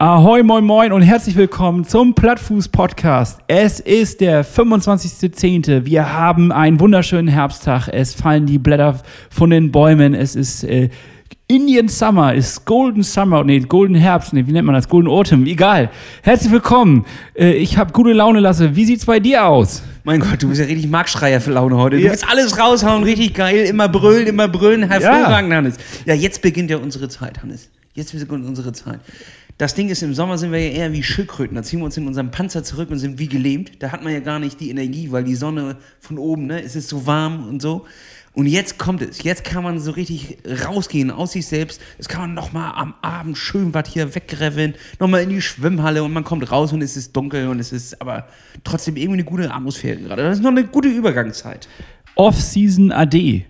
Ahoi, moin, moin und herzlich willkommen zum Plattfuß-Podcast. Es ist der 25.10. Wir haben einen wunderschönen Herbsttag. Es fallen die Blätter von den Bäumen. Es ist äh, Indian Summer, ist Golden Summer, nee, Golden Herbst, nee, wie nennt man das? Golden Autumn, egal. Herzlich willkommen. Äh, ich habe gute Laune, Lasse. Wie sieht's bei dir aus? Mein Gott, du bist ja richtig Marktschreier für Laune heute. Du ja. willst alles raushauen, richtig geil. Immer brüllen, immer brüllen. Hervorragend, ja. Hannes. Ja, jetzt beginnt ja unsere Zeit, Hannes. Jetzt beginnt unsere Zeit. Das Ding ist, im Sommer sind wir ja eher wie Schildkröten. Da ziehen wir uns in unserem Panzer zurück und sind wie gelähmt. Da hat man ja gar nicht die Energie, weil die Sonne von oben, ne, es ist so warm und so. Und jetzt kommt es. Jetzt kann man so richtig rausgehen aus sich selbst. Jetzt kann man nochmal am Abend schön was hier wegreveln, nochmal in die Schwimmhalle und man kommt raus und es ist dunkel und es ist aber trotzdem irgendwie eine gute Atmosphäre gerade. Das ist noch eine gute Übergangszeit. Off-Season AD.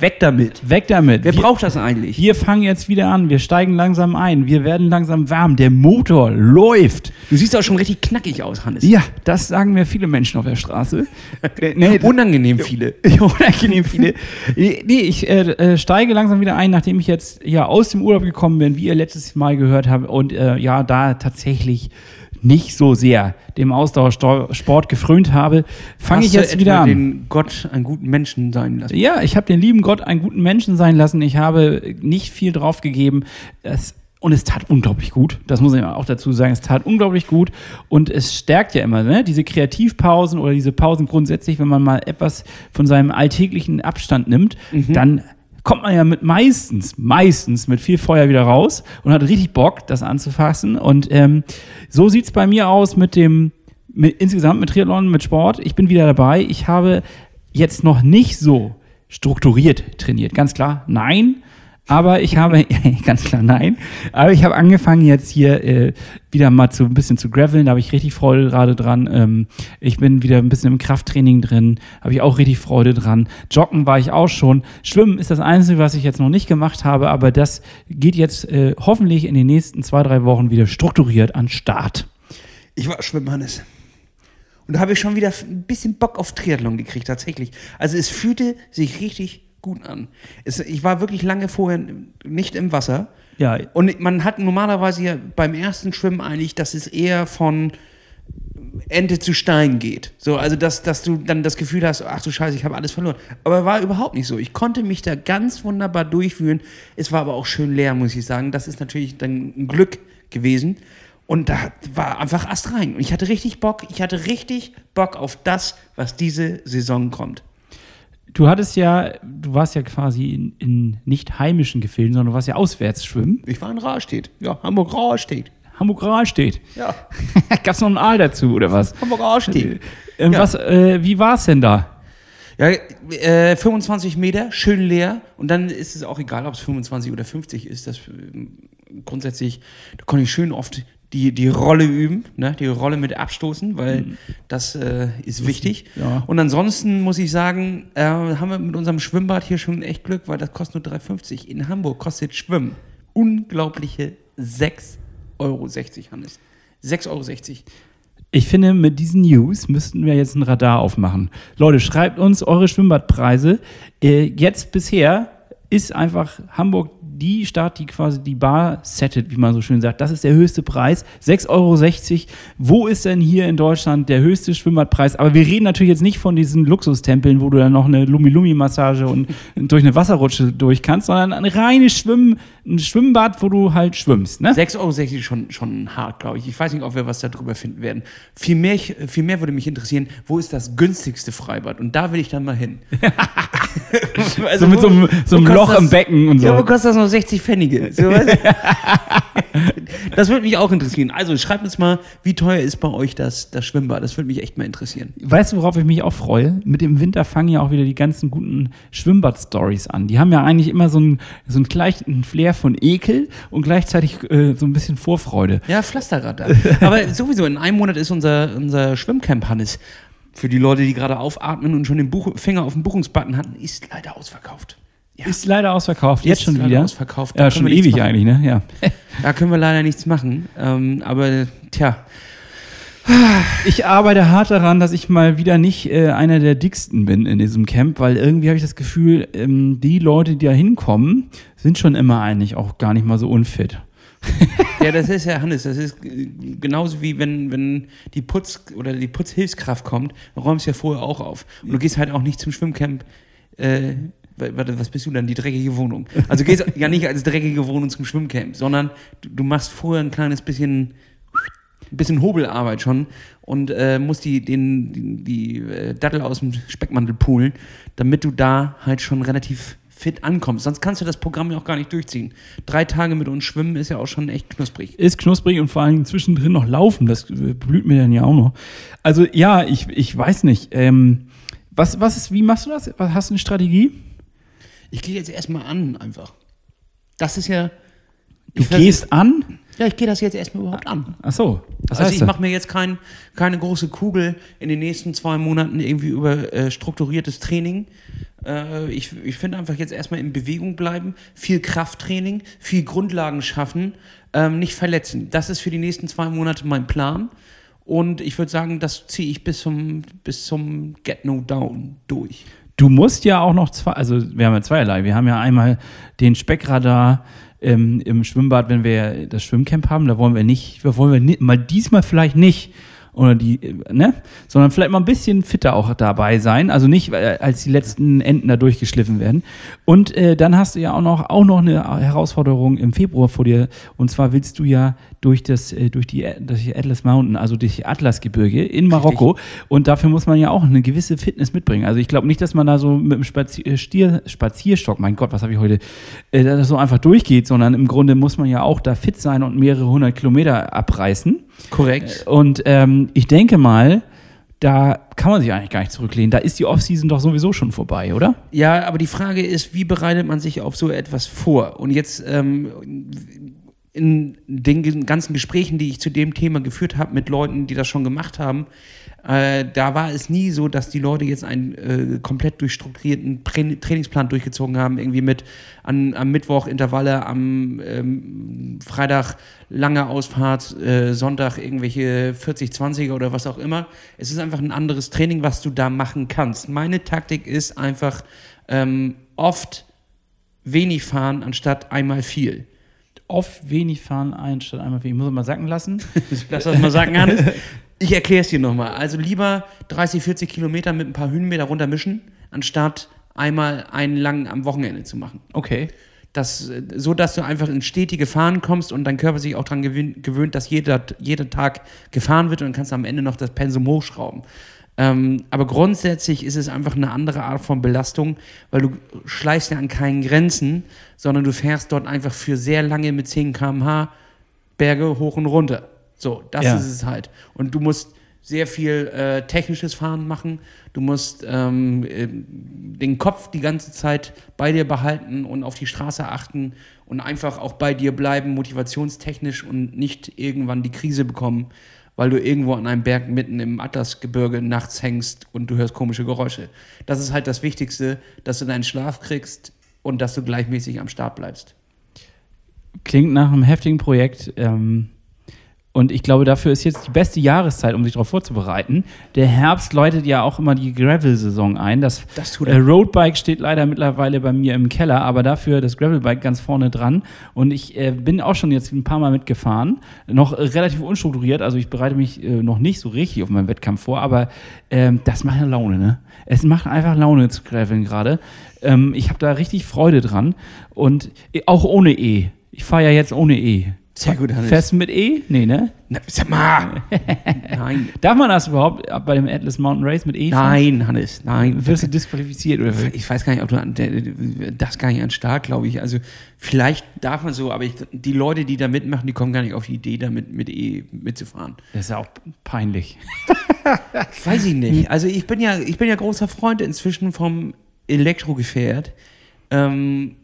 Weg damit. Weg damit. Wer wir, braucht das eigentlich? Wir fangen jetzt wieder an. Wir steigen langsam ein. Wir werden langsam warm. Der Motor läuft. Du siehst auch schon richtig knackig aus, Hannes. Ja, das sagen mir viele Menschen auf der Straße. nee, unangenehm viele. unangenehm viele. Nee, ich äh, äh, steige langsam wieder ein, nachdem ich jetzt ja aus dem Urlaub gekommen bin, wie ihr letztes Mal gehört habt. Und äh, ja, da tatsächlich nicht so sehr dem Ausdauersport gefrönt habe, fange ich jetzt wieder an. den Gott einen guten Menschen sein lassen? Ja, ich habe den lieben Gott einen guten Menschen sein lassen. Ich habe nicht viel drauf gegeben. Es, und es tat unglaublich gut. Das muss ich auch dazu sagen. Es tat unglaublich gut. Und es stärkt ja immer, ne? diese Kreativpausen oder diese Pausen grundsätzlich, wenn man mal etwas von seinem alltäglichen Abstand nimmt, mhm. dann kommt man ja mit meistens, meistens mit viel Feuer wieder raus und hat richtig Bock, das anzufassen. Und ähm, so sieht es bei mir aus mit dem, mit, insgesamt mit Triathlon, mit Sport. Ich bin wieder dabei. Ich habe jetzt noch nicht so strukturiert trainiert. Ganz klar, nein. Aber ich habe, ganz klar nein, aber ich habe angefangen jetzt hier äh, wieder mal zu, ein bisschen zu graveln, da habe ich richtig Freude gerade dran. Ähm, ich bin wieder ein bisschen im Krafttraining drin, habe ich auch richtig Freude dran. Joggen war ich auch schon. Schwimmen ist das Einzige, was ich jetzt noch nicht gemacht habe, aber das geht jetzt äh, hoffentlich in den nächsten zwei, drei Wochen wieder strukturiert an Start. Ich war schwimmen, Hannes. Und da habe ich schon wieder ein bisschen Bock auf Triathlon gekriegt, tatsächlich. Also es fühlte sich richtig gut an. Es, ich war wirklich lange vorher nicht im Wasser. Ja. Und man hat normalerweise ja beim ersten Schwimmen eigentlich, dass es eher von Ente zu Stein geht. So, also dass, dass du dann das Gefühl hast, ach du Scheiße, ich habe alles verloren. Aber war überhaupt nicht so. Ich konnte mich da ganz wunderbar durchführen. Es war aber auch schön leer, muss ich sagen. Das ist natürlich dann ein Glück gewesen. Und da war einfach Ast rein. Und ich hatte richtig Bock. Ich hatte richtig Bock auf das, was diese Saison kommt. Du hattest ja, du warst ja quasi in, in nicht heimischen Gefilden, sondern du warst ja auswärts schwimmen. Ich war in Rahlstedt. Ja, Hamburg-Rahlstedt. Hamburg-Rahlstedt. Ja. Gab es noch einen Aal dazu, oder was? Hamburg-Rahlstedt. Äh, ja. äh, wie war es denn da? Ja, äh, 25 Meter, schön leer. Und dann ist es auch egal, ob es 25 oder 50 ist. Das äh, grundsätzlich, da konnte ich schön oft die, die Rolle üben, ne? die Rolle mit abstoßen, weil mhm. das äh, ist wichtig. Ja. Und ansonsten muss ich sagen, äh, haben wir mit unserem Schwimmbad hier schon echt Glück, weil das kostet nur 3,50. In Hamburg kostet Schwimmen unglaubliche 6,60 Euro, Hannes. 6,60 Euro. Ich finde, mit diesen News müssten wir jetzt ein Radar aufmachen. Leute, schreibt uns eure Schwimmbadpreise. Äh, jetzt bisher ist einfach Hamburg die Stadt, die quasi die Bar settet, wie man so schön sagt. Das ist der höchste Preis. 6,60 Euro. Wo ist denn hier in Deutschland der höchste Schwimmbadpreis? Aber wir reden natürlich jetzt nicht von diesen Luxustempeln, wo du dann noch eine Lumi-Lumi-Massage und durch eine Wasserrutsche durch kannst, sondern ein reines Schwimmen, ein Schwimmbad, wo du halt schwimmst. Ne? 6,60 Euro schon, schon hart, glaube ich. Ich weiß nicht, ob wir was darüber finden werden. Viel mehr, viel mehr würde mich interessieren, wo ist das günstigste Freibad? Und da will ich dann mal hin. also, so mit so einem, so einem Loch das, im Becken und so. Ja, wo kostet das noch 60 Pfennige? So, das würde mich auch interessieren. Also schreibt uns mal, wie teuer ist bei euch das, das Schwimmbad? Das würde mich echt mal interessieren. Weißt du, worauf ich mich auch freue? Mit dem Winter fangen ja auch wieder die ganzen guten Schwimmbad-Stories an. Die haben ja eigentlich immer so einen, so einen gleichen Flair von Ekel und gleichzeitig äh, so ein bisschen Vorfreude. Ja, Pflasterrad. Aber sowieso, in einem Monat ist unser, unser Schwimmcamp, Hannes. Für die Leute, die gerade aufatmen und schon den Buch Finger auf den Buchungsbutton hatten, ist leider ausverkauft. Ja. Ist leider ausverkauft, jetzt, jetzt schon wieder. Ausverkauft. Ja, schon ewig eigentlich, ne? Ja. Da können wir leider nichts machen. Ähm, aber tja. Ich arbeite hart daran, dass ich mal wieder nicht äh, einer der dicksten bin in diesem Camp, weil irgendwie habe ich das Gefühl, ähm, die Leute, die da hinkommen, sind schon immer eigentlich auch gar nicht mal so unfit. ja, das ist ja, Hannes, das ist genauso wie wenn, wenn die Putz- oder die Putzhilfskraft kommt, räumst du ja vorher auch auf. Und du gehst halt auch nicht zum Schwimmcamp, äh, warte, was bist du dann, die dreckige Wohnung? Also gehst ja nicht als dreckige Wohnung zum Schwimmcamp, sondern du, du machst vorher ein kleines bisschen, ein bisschen Hobelarbeit schon und äh, musst die, den, die, die äh, Dattel aus dem Speckmantel poolen, damit du da halt schon relativ fit ankommst. Sonst kannst du das Programm ja auch gar nicht durchziehen. Drei Tage mit uns schwimmen ist ja auch schon echt knusprig. Ist knusprig und vor allem zwischendrin noch laufen. Das blüht mir dann ja auch noch. Also ja, ich, ich weiß nicht. Ähm, was, was ist, wie machst du das? Was, hast du eine Strategie? Ich gehe jetzt erstmal an, einfach. Das ist ja. Du ich gehst an? Ja, ich gehe das jetzt erstmal überhaupt an. Ach so. Was also ich mache mir jetzt kein, keine große Kugel in den nächsten zwei Monaten irgendwie über äh, strukturiertes Training. Äh, ich ich finde einfach jetzt erstmal in Bewegung bleiben, viel Krafttraining, viel Grundlagen schaffen, ähm, nicht verletzen. Das ist für die nächsten zwei Monate mein Plan. Und ich würde sagen, das ziehe ich bis zum, bis zum Get No Down durch. Du musst ja auch noch zwei, also wir haben ja zweierlei. Wir haben ja einmal den Speckradar ähm, im Schwimmbad, wenn wir das Schwimmcamp haben. Da wollen wir nicht, wollen wir ni- mal diesmal vielleicht nicht oder die, äh, ne? Sondern vielleicht mal ein bisschen fitter auch dabei sein. Also nicht, äh, als die letzten Enden da durchgeschliffen werden. Und äh, dann hast du ja auch noch, auch noch eine Herausforderung im Februar vor dir. Und zwar willst du ja durch das, äh, durch die, durch die Atlas Mountain, also durch die Atlasgebirge in Marokko. Und dafür muss man ja auch eine gewisse Fitness mitbringen. Also ich glaube nicht, dass man da so mit dem Spazier, äh, Stier, Spazierstock, mein Gott, was habe ich heute, äh, dass das so einfach durchgeht, sondern im Grunde muss man ja auch da fit sein und mehrere hundert Kilometer abreißen. Korrekt. Und ähm, ich denke mal, da kann man sich eigentlich gar nicht zurücklehnen. Da ist die Offseason doch sowieso schon vorbei, oder? Ja, aber die Frage ist, wie bereitet man sich auf so etwas vor? Und jetzt ähm, in den ganzen Gesprächen, die ich zu dem Thema geführt habe mit Leuten, die das schon gemacht haben, äh, da war es nie so, dass die Leute jetzt einen äh, komplett durchstrukturierten Tra Trainingsplan durchgezogen haben, irgendwie mit an, am Mittwoch Intervalle, am ähm, Freitag lange Ausfahrt, äh, Sonntag irgendwelche 40, 20er oder was auch immer. Es ist einfach ein anderes Training, was du da machen kannst. Meine Taktik ist einfach ähm, oft wenig fahren anstatt einmal viel. Oft wenig fahren ein statt einmal viel. Ich muss mal sacken lassen. Lass das mal sagen, Hannes. Ich erkläre es dir nochmal. Also lieber 30, 40 Kilometer mit ein paar Höhenmeter runtermischen, anstatt einmal einen langen am Wochenende zu machen. Okay. Das, so dass du einfach in stetige Fahren kommst und dein Körper sich auch daran gewöhnt, gewöhnt, dass jeder, jeder Tag gefahren wird und dann kannst du am Ende noch das Pensum hochschrauben. Ähm, aber grundsätzlich ist es einfach eine andere Art von Belastung, weil du schleichst ja an keinen Grenzen, sondern du fährst dort einfach für sehr lange mit 10 km/h Berge hoch und runter. So, das Ja. ist es halt. Und du musst sehr viel äh, technisches Fahren machen. Du musst ähm, äh, den Kopf die ganze Zeit bei dir behalten und auf die Straße achten und einfach auch bei dir bleiben, motivationstechnisch und nicht irgendwann die Krise bekommen, weil du irgendwo an einem Berg mitten im Atlasgebirge nachts hängst und du hörst komische Geräusche. Das ist halt das Wichtigste, dass du deinen Schlaf kriegst und dass du gleichmäßig am Start bleibst. Klingt nach einem heftigen Projekt. Ähm, und ich glaube, dafür ist jetzt die beste Jahreszeit, um sich darauf vorzubereiten. Der Herbst läutet ja auch immer die Gravel-Saison ein. Das, Das tut äh. Roadbike steht leider mittlerweile bei mir im Keller, aber dafür das Gravelbike ganz vorne dran. Und ich äh, bin auch schon jetzt ein paar Mal mitgefahren. Noch äh, relativ unstrukturiert, also ich bereite mich äh, noch nicht so richtig auf meinen Wettkampf vor, aber ähm, das macht ja Laune, ne? Es macht einfach Laune zu graveln gerade. Ähm, ich habe da richtig Freude dran. Und äh, auch ohne E. Ich fahre ja jetzt ohne E. Sehr gut, Hannes. Du mit E? Nee, ne? Na, sag mal! Nein. Darf man das überhaupt bei dem Atlas Mountain Race mit E fahren? Nein, Hannes, nein. Wirst du disqualifiziert oder? Ich weiß gar nicht, ob du das gar nicht an Start, glaube ich. Also vielleicht darf man so, aber ich, die Leute, die da mitmachen, die kommen gar nicht auf die Idee, damit mit E mitzufahren. Das ist ja auch peinlich. Weiß ich nicht. Also ich bin ja, ich bin ja großer Freund inzwischen vom Elektrogefährt. Ähm,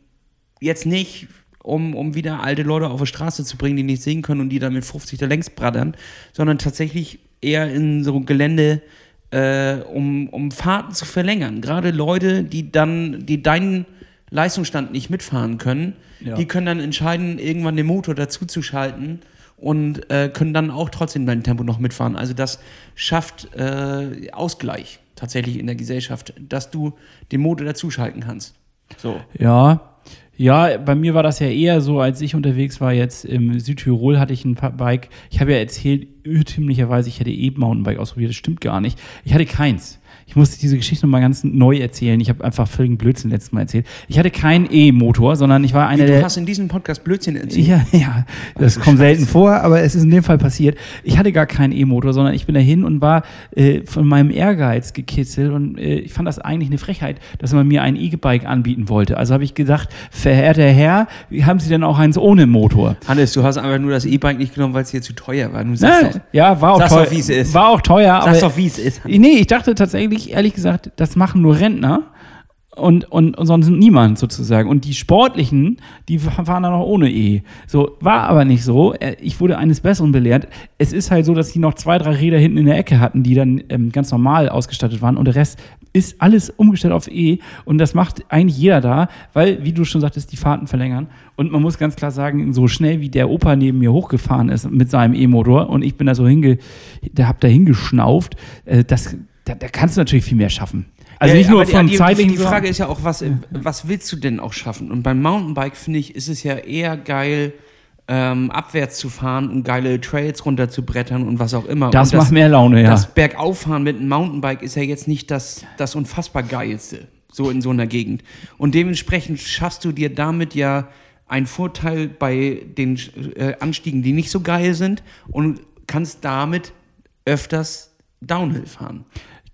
jetzt nicht, um, um wieder alte Leute auf die Straße zu bringen, die nicht sehen können und die dann mit 50 da längs brattern, sondern tatsächlich eher in so Gelände, äh, um, um Fahrten zu verlängern. Gerade Leute, die dann, die deinen Leistungsstand nicht mitfahren können, Ja. die können dann entscheiden, irgendwann den Motor dazu zu schalten und äh, können dann auch trotzdem dein Tempo noch mitfahren. Also das schafft äh, Ausgleich tatsächlich in der Gesellschaft, dass du den Motor dazuschalten kannst. So. Ja, Ja, bei mir war das ja eher so, als ich unterwegs war jetzt im Südtirol, hatte ich ein Bike. Ich habe ja erzählt, irrtümlicherweise, ich hätte E-Mountainbike ausprobiert. Das stimmt gar nicht. Ich hatte keins. Ich musste diese Geschichte nochmal ganz neu erzählen. Ich habe einfach völligen Blödsinn letztes Mal erzählt. Ich hatte keinen E-Motor, sondern ich war einer der. du hast in diesem Podcast Blödsinn erzählt. Ja, ja, das kommt selten vor, aber es ist in dem Fall passiert. Ich hatte gar keinen E-Motor, sondern ich bin dahin und war äh, von meinem Ehrgeiz gekitzelt und äh, ich fand das eigentlich eine Frechheit, dass man mir ein E-Bike anbieten wollte. Also habe ich gesagt, verehrter Herr, haben Sie denn auch eins ohne Motor? Hannes, du hast einfach nur das E-Bike nicht genommen, weil es dir zu teuer war. Du sagst Na, doch, ja, war auch teuer. doch, wie es ist. War auch teuer, sag's aber doch, wie es ist. Nee, ich dachte tatsächlich, ehrlich gesagt, das machen nur Rentner und, und, und sonst niemand sozusagen. Und die Sportlichen, die fahren dann auch ohne E. So, war aber nicht so. Äh, Ich wurde eines Besseren belehrt. Es ist halt so, dass die noch zwei, drei Räder hinten in der Ecke hatten, die dann ähm, ganz normal ausgestattet waren. Und der Rest ist alles umgestellt auf E. Und das macht eigentlich jeder da, weil, wie du schon sagtest, die Fahrten verlängern. Und man muss ganz klar sagen, so schnell wie der Opa neben mir hochgefahren ist mit seinem E-Motor und ich bin da so hinge, da hab da hingeschnauft, äh, das, da, da kannst du natürlich viel mehr schaffen. Also Ja, nicht nur aber die- vom die, zeitlichen. Die Frage ist ja auch, was, was willst du denn auch schaffen? Und beim Mountainbike, finde ich, ist es ja eher geil, ähm, abwärts zu fahren und geile Trails runter zu brettern und was auch immer. das und macht mehr Laune, ja. Das Bergauffahren mit einem Mountainbike ist ja jetzt nicht das, das unfassbar geilste, so in so einer Gegend. Und dementsprechend schaffst du dir damit ja einen Vorteil bei den äh, Anstiegen, die nicht so geil sind und kannst damit öfters Downhill fahren.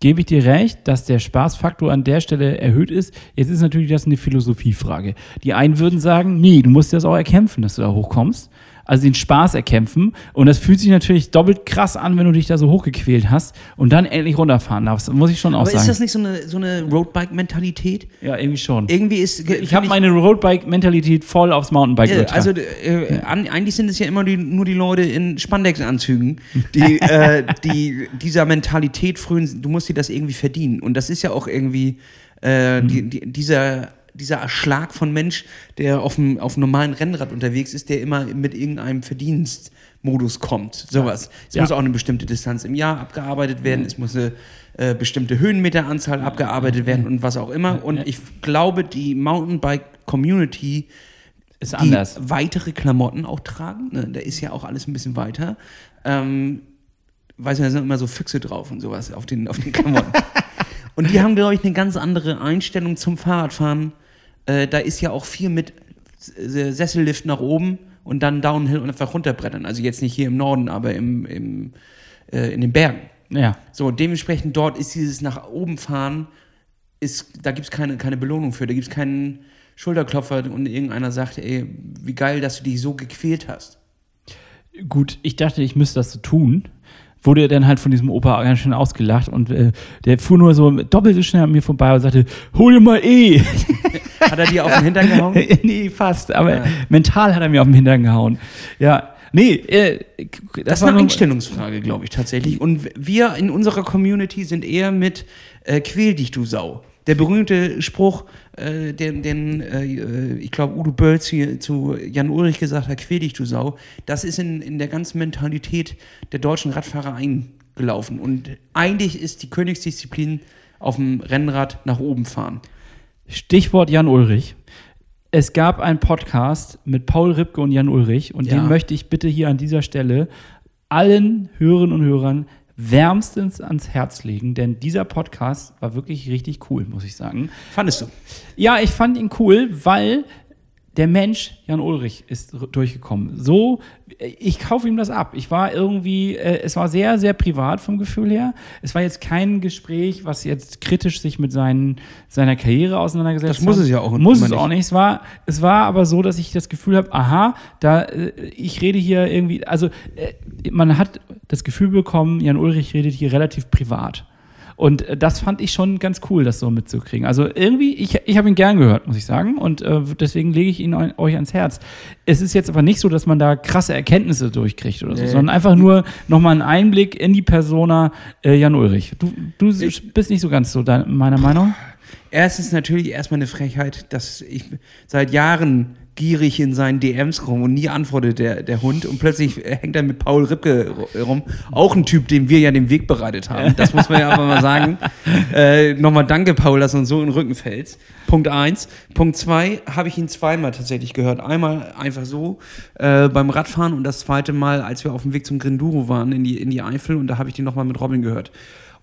Gebe ich dir recht, dass der Spaßfaktor an der Stelle erhöht ist. Jetzt ist natürlich das eine Philosophiefrage. Die einen würden sagen, nee, du musst das auch erkämpfen, dass du da hochkommst. Also den Spaß erkämpfen. Und das fühlt sich natürlich doppelt krass an, wenn du dich da so hochgequält hast und dann endlich runterfahren darfst. Das muss ich schon auch Aber sagen. ist das nicht so eine, so eine Roadbike-Mentalität? ja, irgendwie schon. Irgendwie ist. Ich habe meine Roadbike-Mentalität voll aufs Mountainbike Äh, also äh, an, eigentlich sind es ja immer die, nur die Leute in Spandex-Anzügen, die, äh, die dieser Mentalität frühen, du musst dir das irgendwie verdienen. Und das ist ja auch irgendwie äh, die, die, dieser, dieser Schlag von Mensch, der auf dem, auf dem normalen Rennrad unterwegs ist, der immer mit irgendeinem Verdienstmodus kommt. Sowas. Es Ja. muss auch eine bestimmte Distanz im Jahr abgearbeitet werden, es muss eine äh, bestimmte Höhenmeteranzahl abgearbeitet werden und was auch immer. Und ich glaube, die Mountainbike-Community ist die anders. weitere Klamotten auch tragen. Ne? Da ist ja auch alles ein bisschen weiter. Ähm, weiß ja, da sind immer so Füchse drauf und sowas auf den, auf den Klamotten. und die haben, glaube ich, eine ganz andere Einstellung zum Fahrradfahren. Äh, da ist ja auch viel mit S- Sessellift nach oben und dann Downhill und einfach runterbrettern. Also jetzt nicht hier im Norden, aber im, im, äh, in den Bergen. Ja. So, dementsprechend dort ist dieses nach oben fahren, ist, da gibt es keine, keine Belohnung für, da gibt es keinen Schulterklopfer und irgendeiner sagt, ey, wie geil, dass du dich so gequält hast. Gut, ich dachte, ich müsste das so tun. Wurde dann halt von diesem Opa ganz schön ausgelacht und äh, der fuhr nur so doppelt so schnell an mir vorbei und sagte, hol dir mal E. Hat er dir auf den Hintern gehauen? nee, fast, aber Ja. mental hat er mir auf den Hintern gehauen. Ja, nee, äh, das, Das ist war eine Einstellungsfrage, glaube ich, tatsächlich. Und wir in unserer Community sind eher mit äh, Quäl dich, du Sau. Der berühmte Spruch, äh, den, den äh, ich glaube, Udo Bölz hier zu Jan Ulrich gesagt hat, quäl dich, du Sau, das ist in, in der ganzen Mentalität der deutschen Radfahrer eingelaufen. Und eigentlich ist die Königsdisziplin auf dem Rennrad nach oben fahren. Stichwort Jan Ulrich. Es gab einen Podcast mit Paul Ripke und Jan Ulrich und Ja. den möchte ich bitte hier an dieser Stelle allen Hörerinnen und Hörern wärmstens ans Herz legen, denn dieser Podcast war wirklich richtig cool, muss ich sagen. Fandest du? Ja, ich fand ihn cool, weil der Mensch, Jan Ulrich, ist durchgekommen. So, ich kaufe ihm das ab. Ich war irgendwie, äh, es war sehr, sehr privat vom Gefühl her. Es war jetzt kein Gespräch, was jetzt kritisch sich mit seinen, seiner Karriere auseinandergesetzt Das muss hat. es ja auch Muss immer es auch nicht. nicht. Es war, es war aber so, dass ich das Gefühl habe, aha, da, äh, ich rede hier irgendwie, also äh, man hat das Gefühl bekommen, Jan Ulrich redet hier relativ privat. Und äh, das fand ich schon ganz cool, das so mitzukriegen. Also irgendwie, ich, ich habe ihn gern gehört, muss ich sagen. Und äh, deswegen lege ich ihn eu- euch ans Herz. Es ist jetzt aber nicht so, dass man da krasse Erkenntnisse durchkriegt oder so, Nee. sondern einfach nur nochmal einen Einblick in die Persona äh, Jan Ulrich. Du, du Ich- bist nicht so ganz so dein, meiner Meinung. Erstens natürlich erstmal eine Frechheit, dass ich seit Jahren gierig in seinen DMs rum und nie antwortet der, der Hund und plötzlich hängt er mit Paul Ripke rum. Auch ein Typ, dem wir ja den Weg bereitet haben. Das muss man ja aber mal sagen. Äh, Nochmal danke, Paul, dass du uns so in den Rücken fällst. Punkt eins. Punkt zwei habe ich ihn zweimal tatsächlich gehört. Einmal einfach so äh, beim Radfahren und das zweite Mal, als wir auf dem Weg zum Grinduro waren in die, in die Eifel und da habe ich den nochmal mit Robin gehört.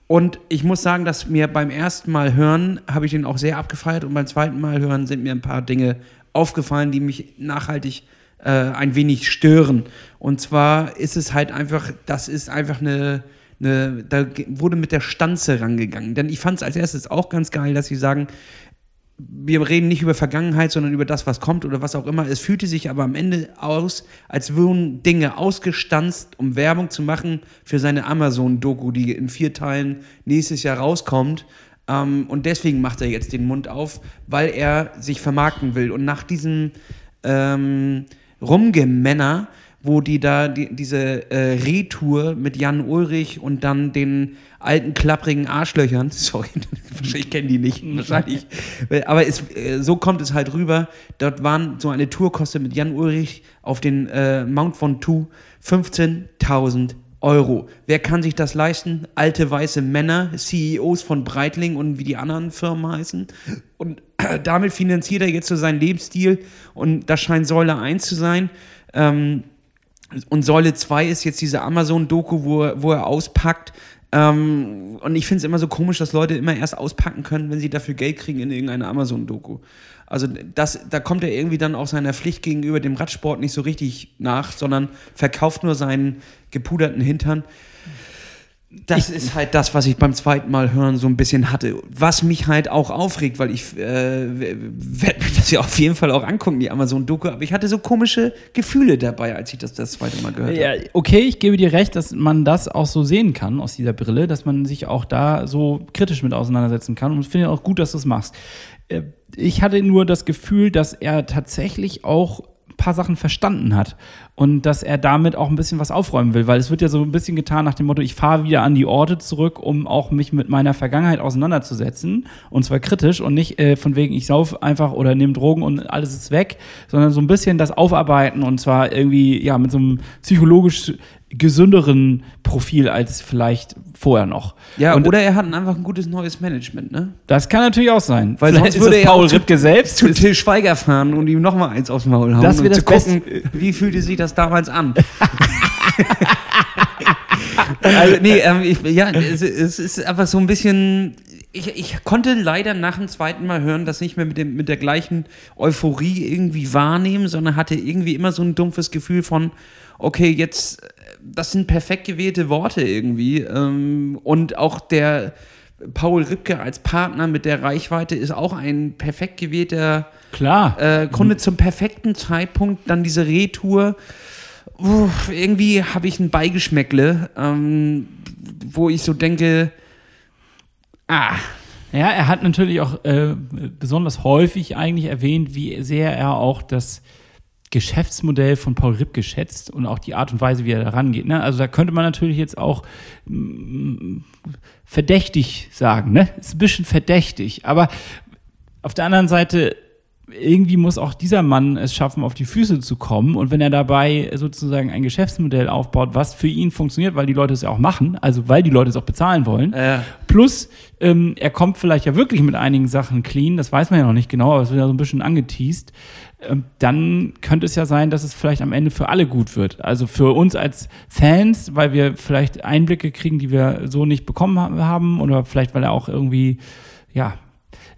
Und ich muss sagen, dass mir beim ersten Mal hören, habe ich den auch sehr abgefeiert und beim zweiten Mal hören sind mir ein paar Dinge aufgefallen, die mich nachhaltig äh, ein wenig stören. Und zwar ist es halt einfach, das ist einfach eine, eine da wurde mit der Stanze rangegangen. Denn ich fand es als erstes auch ganz geil, dass sie sagen, wir reden nicht über Vergangenheit, sondern über das, was kommt oder was auch immer. Es fühlte sich aber am Ende aus, als würden Dinge ausgestanzt, um Werbung zu machen für seine Amazon-Doku, die in vier Teilen nächstes Jahr rauskommt. Ähm, und deswegen macht er jetzt den Mund auf, weil er sich vermarkten will. Und nach diesem ähm, Rumgemänner wo die da die, diese äh, Retour mit Jan Ulrich und dann den alten klapprigen Arschlöchern, sorry, ich kenne die nicht, wahrscheinlich, aber es, äh, so kommt es halt rüber. Dort waren so eine Tour kostet mit Jan Ulrich auf den äh, Mount Ventoux 15.000 Euro. Wer kann sich das leisten? Alte weiße Männer, CEOs von Breitling und wie die anderen Firmen heißen. Und damit finanziert er jetzt so seinen Lebensstil und das scheint Säule 1 zu sein. Ähm, und Säule 2 ist jetzt diese Amazon-Doku, wo, wo er auspackt. Ähm, und ich finde es immer so komisch, dass Leute immer erst auspacken können, wenn sie dafür Geld kriegen in irgendeiner Amazon-Doku. Also das, da kommt er irgendwie dann auch seiner Pflicht gegenüber dem Radsport nicht so richtig nach, sondern verkauft nur seinen gepuderten Hintern. Das ich, ist halt das, was ich beim zweiten Mal hören so ein bisschen hatte. Was mich halt auch aufregt, weil ich äh, werde mir das ja auf jeden Fall auch angucken, die Amazon-Doku, aber ich hatte so komische Gefühle dabei, als ich das das zweite Mal gehört ja, habe. Okay, ich gebe dir recht, dass man das auch so sehen kann aus dieser Brille, dass man sich auch da so kritisch mit auseinandersetzen kann und ich finde auch gut, dass du es machst. Äh, ich hatte nur das Gefühl, dass er tatsächlich auch paar Sachen verstanden hat und dass er damit auch ein bisschen was aufräumen will, weil es wird ja so ein bisschen getan nach dem Motto, ich fahre wieder an die Orte zurück, um auch mich mit meiner Vergangenheit auseinanderzusetzen und zwar kritisch und nicht äh, von wegen, ich sauf einfach oder nehme Drogen und alles ist weg, sondern so ein bisschen das Aufarbeiten und zwar irgendwie ja mit so einem psychologisch gesünderen Profil als vielleicht vorher noch. Ja, und oder er hat einfach ein gutes neues Management, ne? Das kann natürlich auch sein. Weil vielleicht sonst würde Paul Ripke selbst zu Till Schweiger fahren und ihm nochmal eins aufs Maul hauen. Das um zu gucken, wie fühlte sich das damals an? also, nee, ähm, ich, ja, es, es, ist einfach so ein bisschen. Ich, ich konnte leider nach dem zweiten Mal hören, das nicht mehr mit, dem, mit der gleichen Euphorie irgendwie wahrnehmen, sondern hatte irgendwie immer so ein dumpfes Gefühl von, okay, jetzt das sind perfekt gewählte Worte irgendwie. Ähm, und auch der Paul Ripke als Partner mit der Reichweite ist auch ein perfekt gewählter Klar. Äh, Kunde mhm. zum perfekten Zeitpunkt. Dann diese Retour. Uff, irgendwie habe ich ein Beigeschmäckle, ähm, wo ich so denke, ah. Ja, er hat natürlich auch äh, besonders häufig eigentlich erwähnt, wie sehr er auch das Geschäftsmodell von Paul Ripp geschätzt und auch die Art und Weise, wie er da rangeht. Ne? Also da könnte man natürlich jetzt auch mm, verdächtig sagen, ne? Ist ein bisschen verdächtig. Aber auf der anderen Seite, irgendwie muss auch dieser Mann es schaffen, auf die Füße zu kommen. Und wenn er dabei sozusagen ein Geschäftsmodell aufbaut, was für ihn funktioniert, weil die Leute es ja auch machen, also weil die Leute es auch bezahlen wollen, äh. plus ähm, er kommt vielleicht ja wirklich mit einigen Sachen clean, das weiß man ja noch nicht genau, aber es wird ja so ein bisschen angeteased. Ähm, dann könnte es ja sein, dass es vielleicht am Ende für alle gut wird. Also für uns als Fans, weil wir vielleicht Einblicke kriegen, die wir so nicht bekommen haben oder vielleicht, weil er auch irgendwie, ja,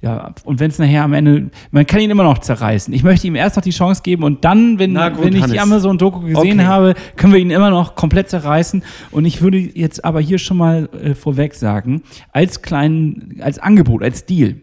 ja, und wenn es nachher am Ende, man kann ihn immer noch zerreißen. Ich möchte ihm erst noch die Chance geben und dann, wenn, gut, wenn ich Hannes. die Amazon-Doku gesehen okay. habe, können wir ihn immer noch komplett zerreißen. Und ich würde jetzt aber hier schon mal äh, vorweg sagen, als kleinen, als Angebot, als Deal.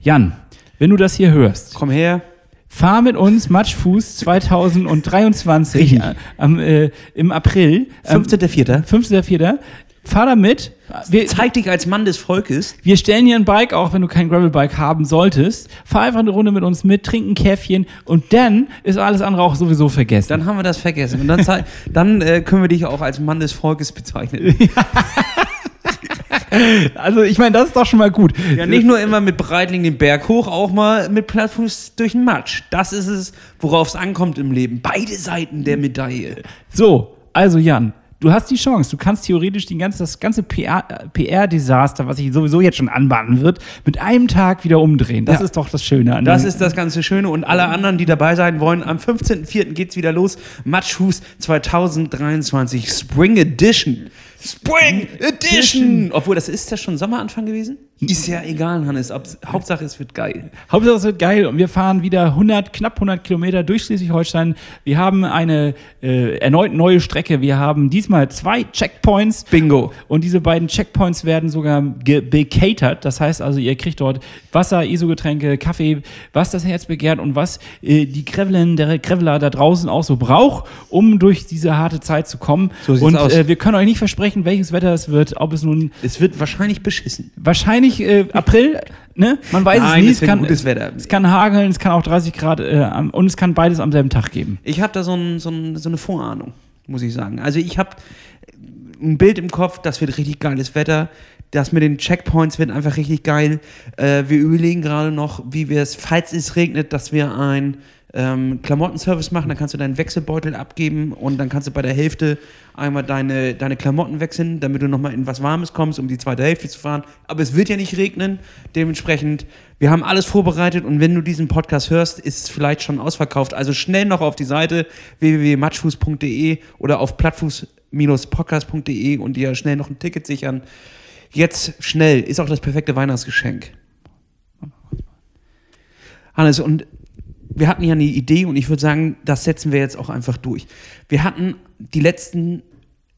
Jan, wenn du das hier hörst. Komm her. Fahr mit uns Matschfuß 2023 äh, am, äh, im April. Ähm, 15.04. 15.04. Fahr da mit. Wir, Zeig dich als Mann des Volkes. Wir stellen dir ein Bike, auch wenn du kein Gravelbike haben solltest. Fahr einfach eine Runde mit uns mit, trink ein Käffchen und dann ist alles andere auch sowieso vergessen. Dann haben wir das vergessen. Und dann, dann äh, können wir dich auch als Mann des Volkes bezeichnen. Ja. Also ich meine, das ist doch schon mal gut. Ja, nicht nur immer mit Breitling den Berg hoch, auch mal mit Plattfuß durch den Matsch. Das ist es, worauf es ankommt im Leben. Beide Seiten der Medaille. So, also Jan, du hast die Chance. Du kannst theoretisch die ganze, das ganze PR-Desaster, was sich sowieso jetzt schon anbahnen wird, mit einem Tag wieder umdrehen. Das Ja. ist doch das Schöne an Das ist das ganze Schöne. Und alle anderen, die dabei sein wollen, am 15.04. geht's wieder los. Matschfuß 2023 Spring Edition. Spring Edition! Obwohl, das ist ja schon Sommeranfang gewesen? Ist ja egal, Hannes. Hauptsache, es wird geil. Hauptsache es wird geil und wir fahren wieder 100, knapp 100 Kilometer durch Schleswig-Holstein. Wir haben eine äh, erneut neue Strecke. Wir haben diesmal zwei Checkpoints. Bingo. Und diese beiden Checkpoints werden sogar becatert. Das heißt also, ihr kriegt dort Wasser, ISO-Getränke, Kaffee, was das Herz begehrt und was äh, die Gravelin, der Graveler da draußen auch so braucht, um durch diese harte Zeit zu kommen. So sieht's und aus. Äh, wir können euch nicht versprechen, welches Wetter es wird. Ob es nun Es wird wahrscheinlich beschissen. wahrscheinlich äh, April, ne? Man weiß Nein, es nie. es wird gutes Wetter. Es kann hageln, es kann auch 30 Grad äh, und es kann beides am selben Tag geben. Ich habe da so, ein, so, ein, so eine Vorahnung, muss ich sagen. Also ich habe ein Bild im Kopf, das wird richtig geiles Wetter. Das mit den Checkpoints wird einfach richtig geil. Äh, wir überlegen gerade noch, wie wir es, falls es regnet, dass wir ein ähm, Klamottenservice machen. Dann kannst du deinen Wechselbeutel abgeben und dann kannst du bei der Hälfte einmal deine, deine Klamotten wechseln, damit du nochmal in was Warmes kommst, um die zweite Hälfte zu fahren. Aber es wird ja nicht regnen. Dementsprechend, wir haben alles vorbereitet und wenn du diesen Podcast hörst, ist es vielleicht schon ausverkauft. Also schnell noch auf die Seite www.matschfuß.de oder auf plattfuß-podcast.de und dir schnell noch ein Ticket sichern. Jetzt schnell, ist auch das perfekte Weihnachtsgeschenk. Hannes, und wir hatten ja eine Idee und ich würde sagen, das setzen wir jetzt auch einfach durch. Wir hatten die letzten,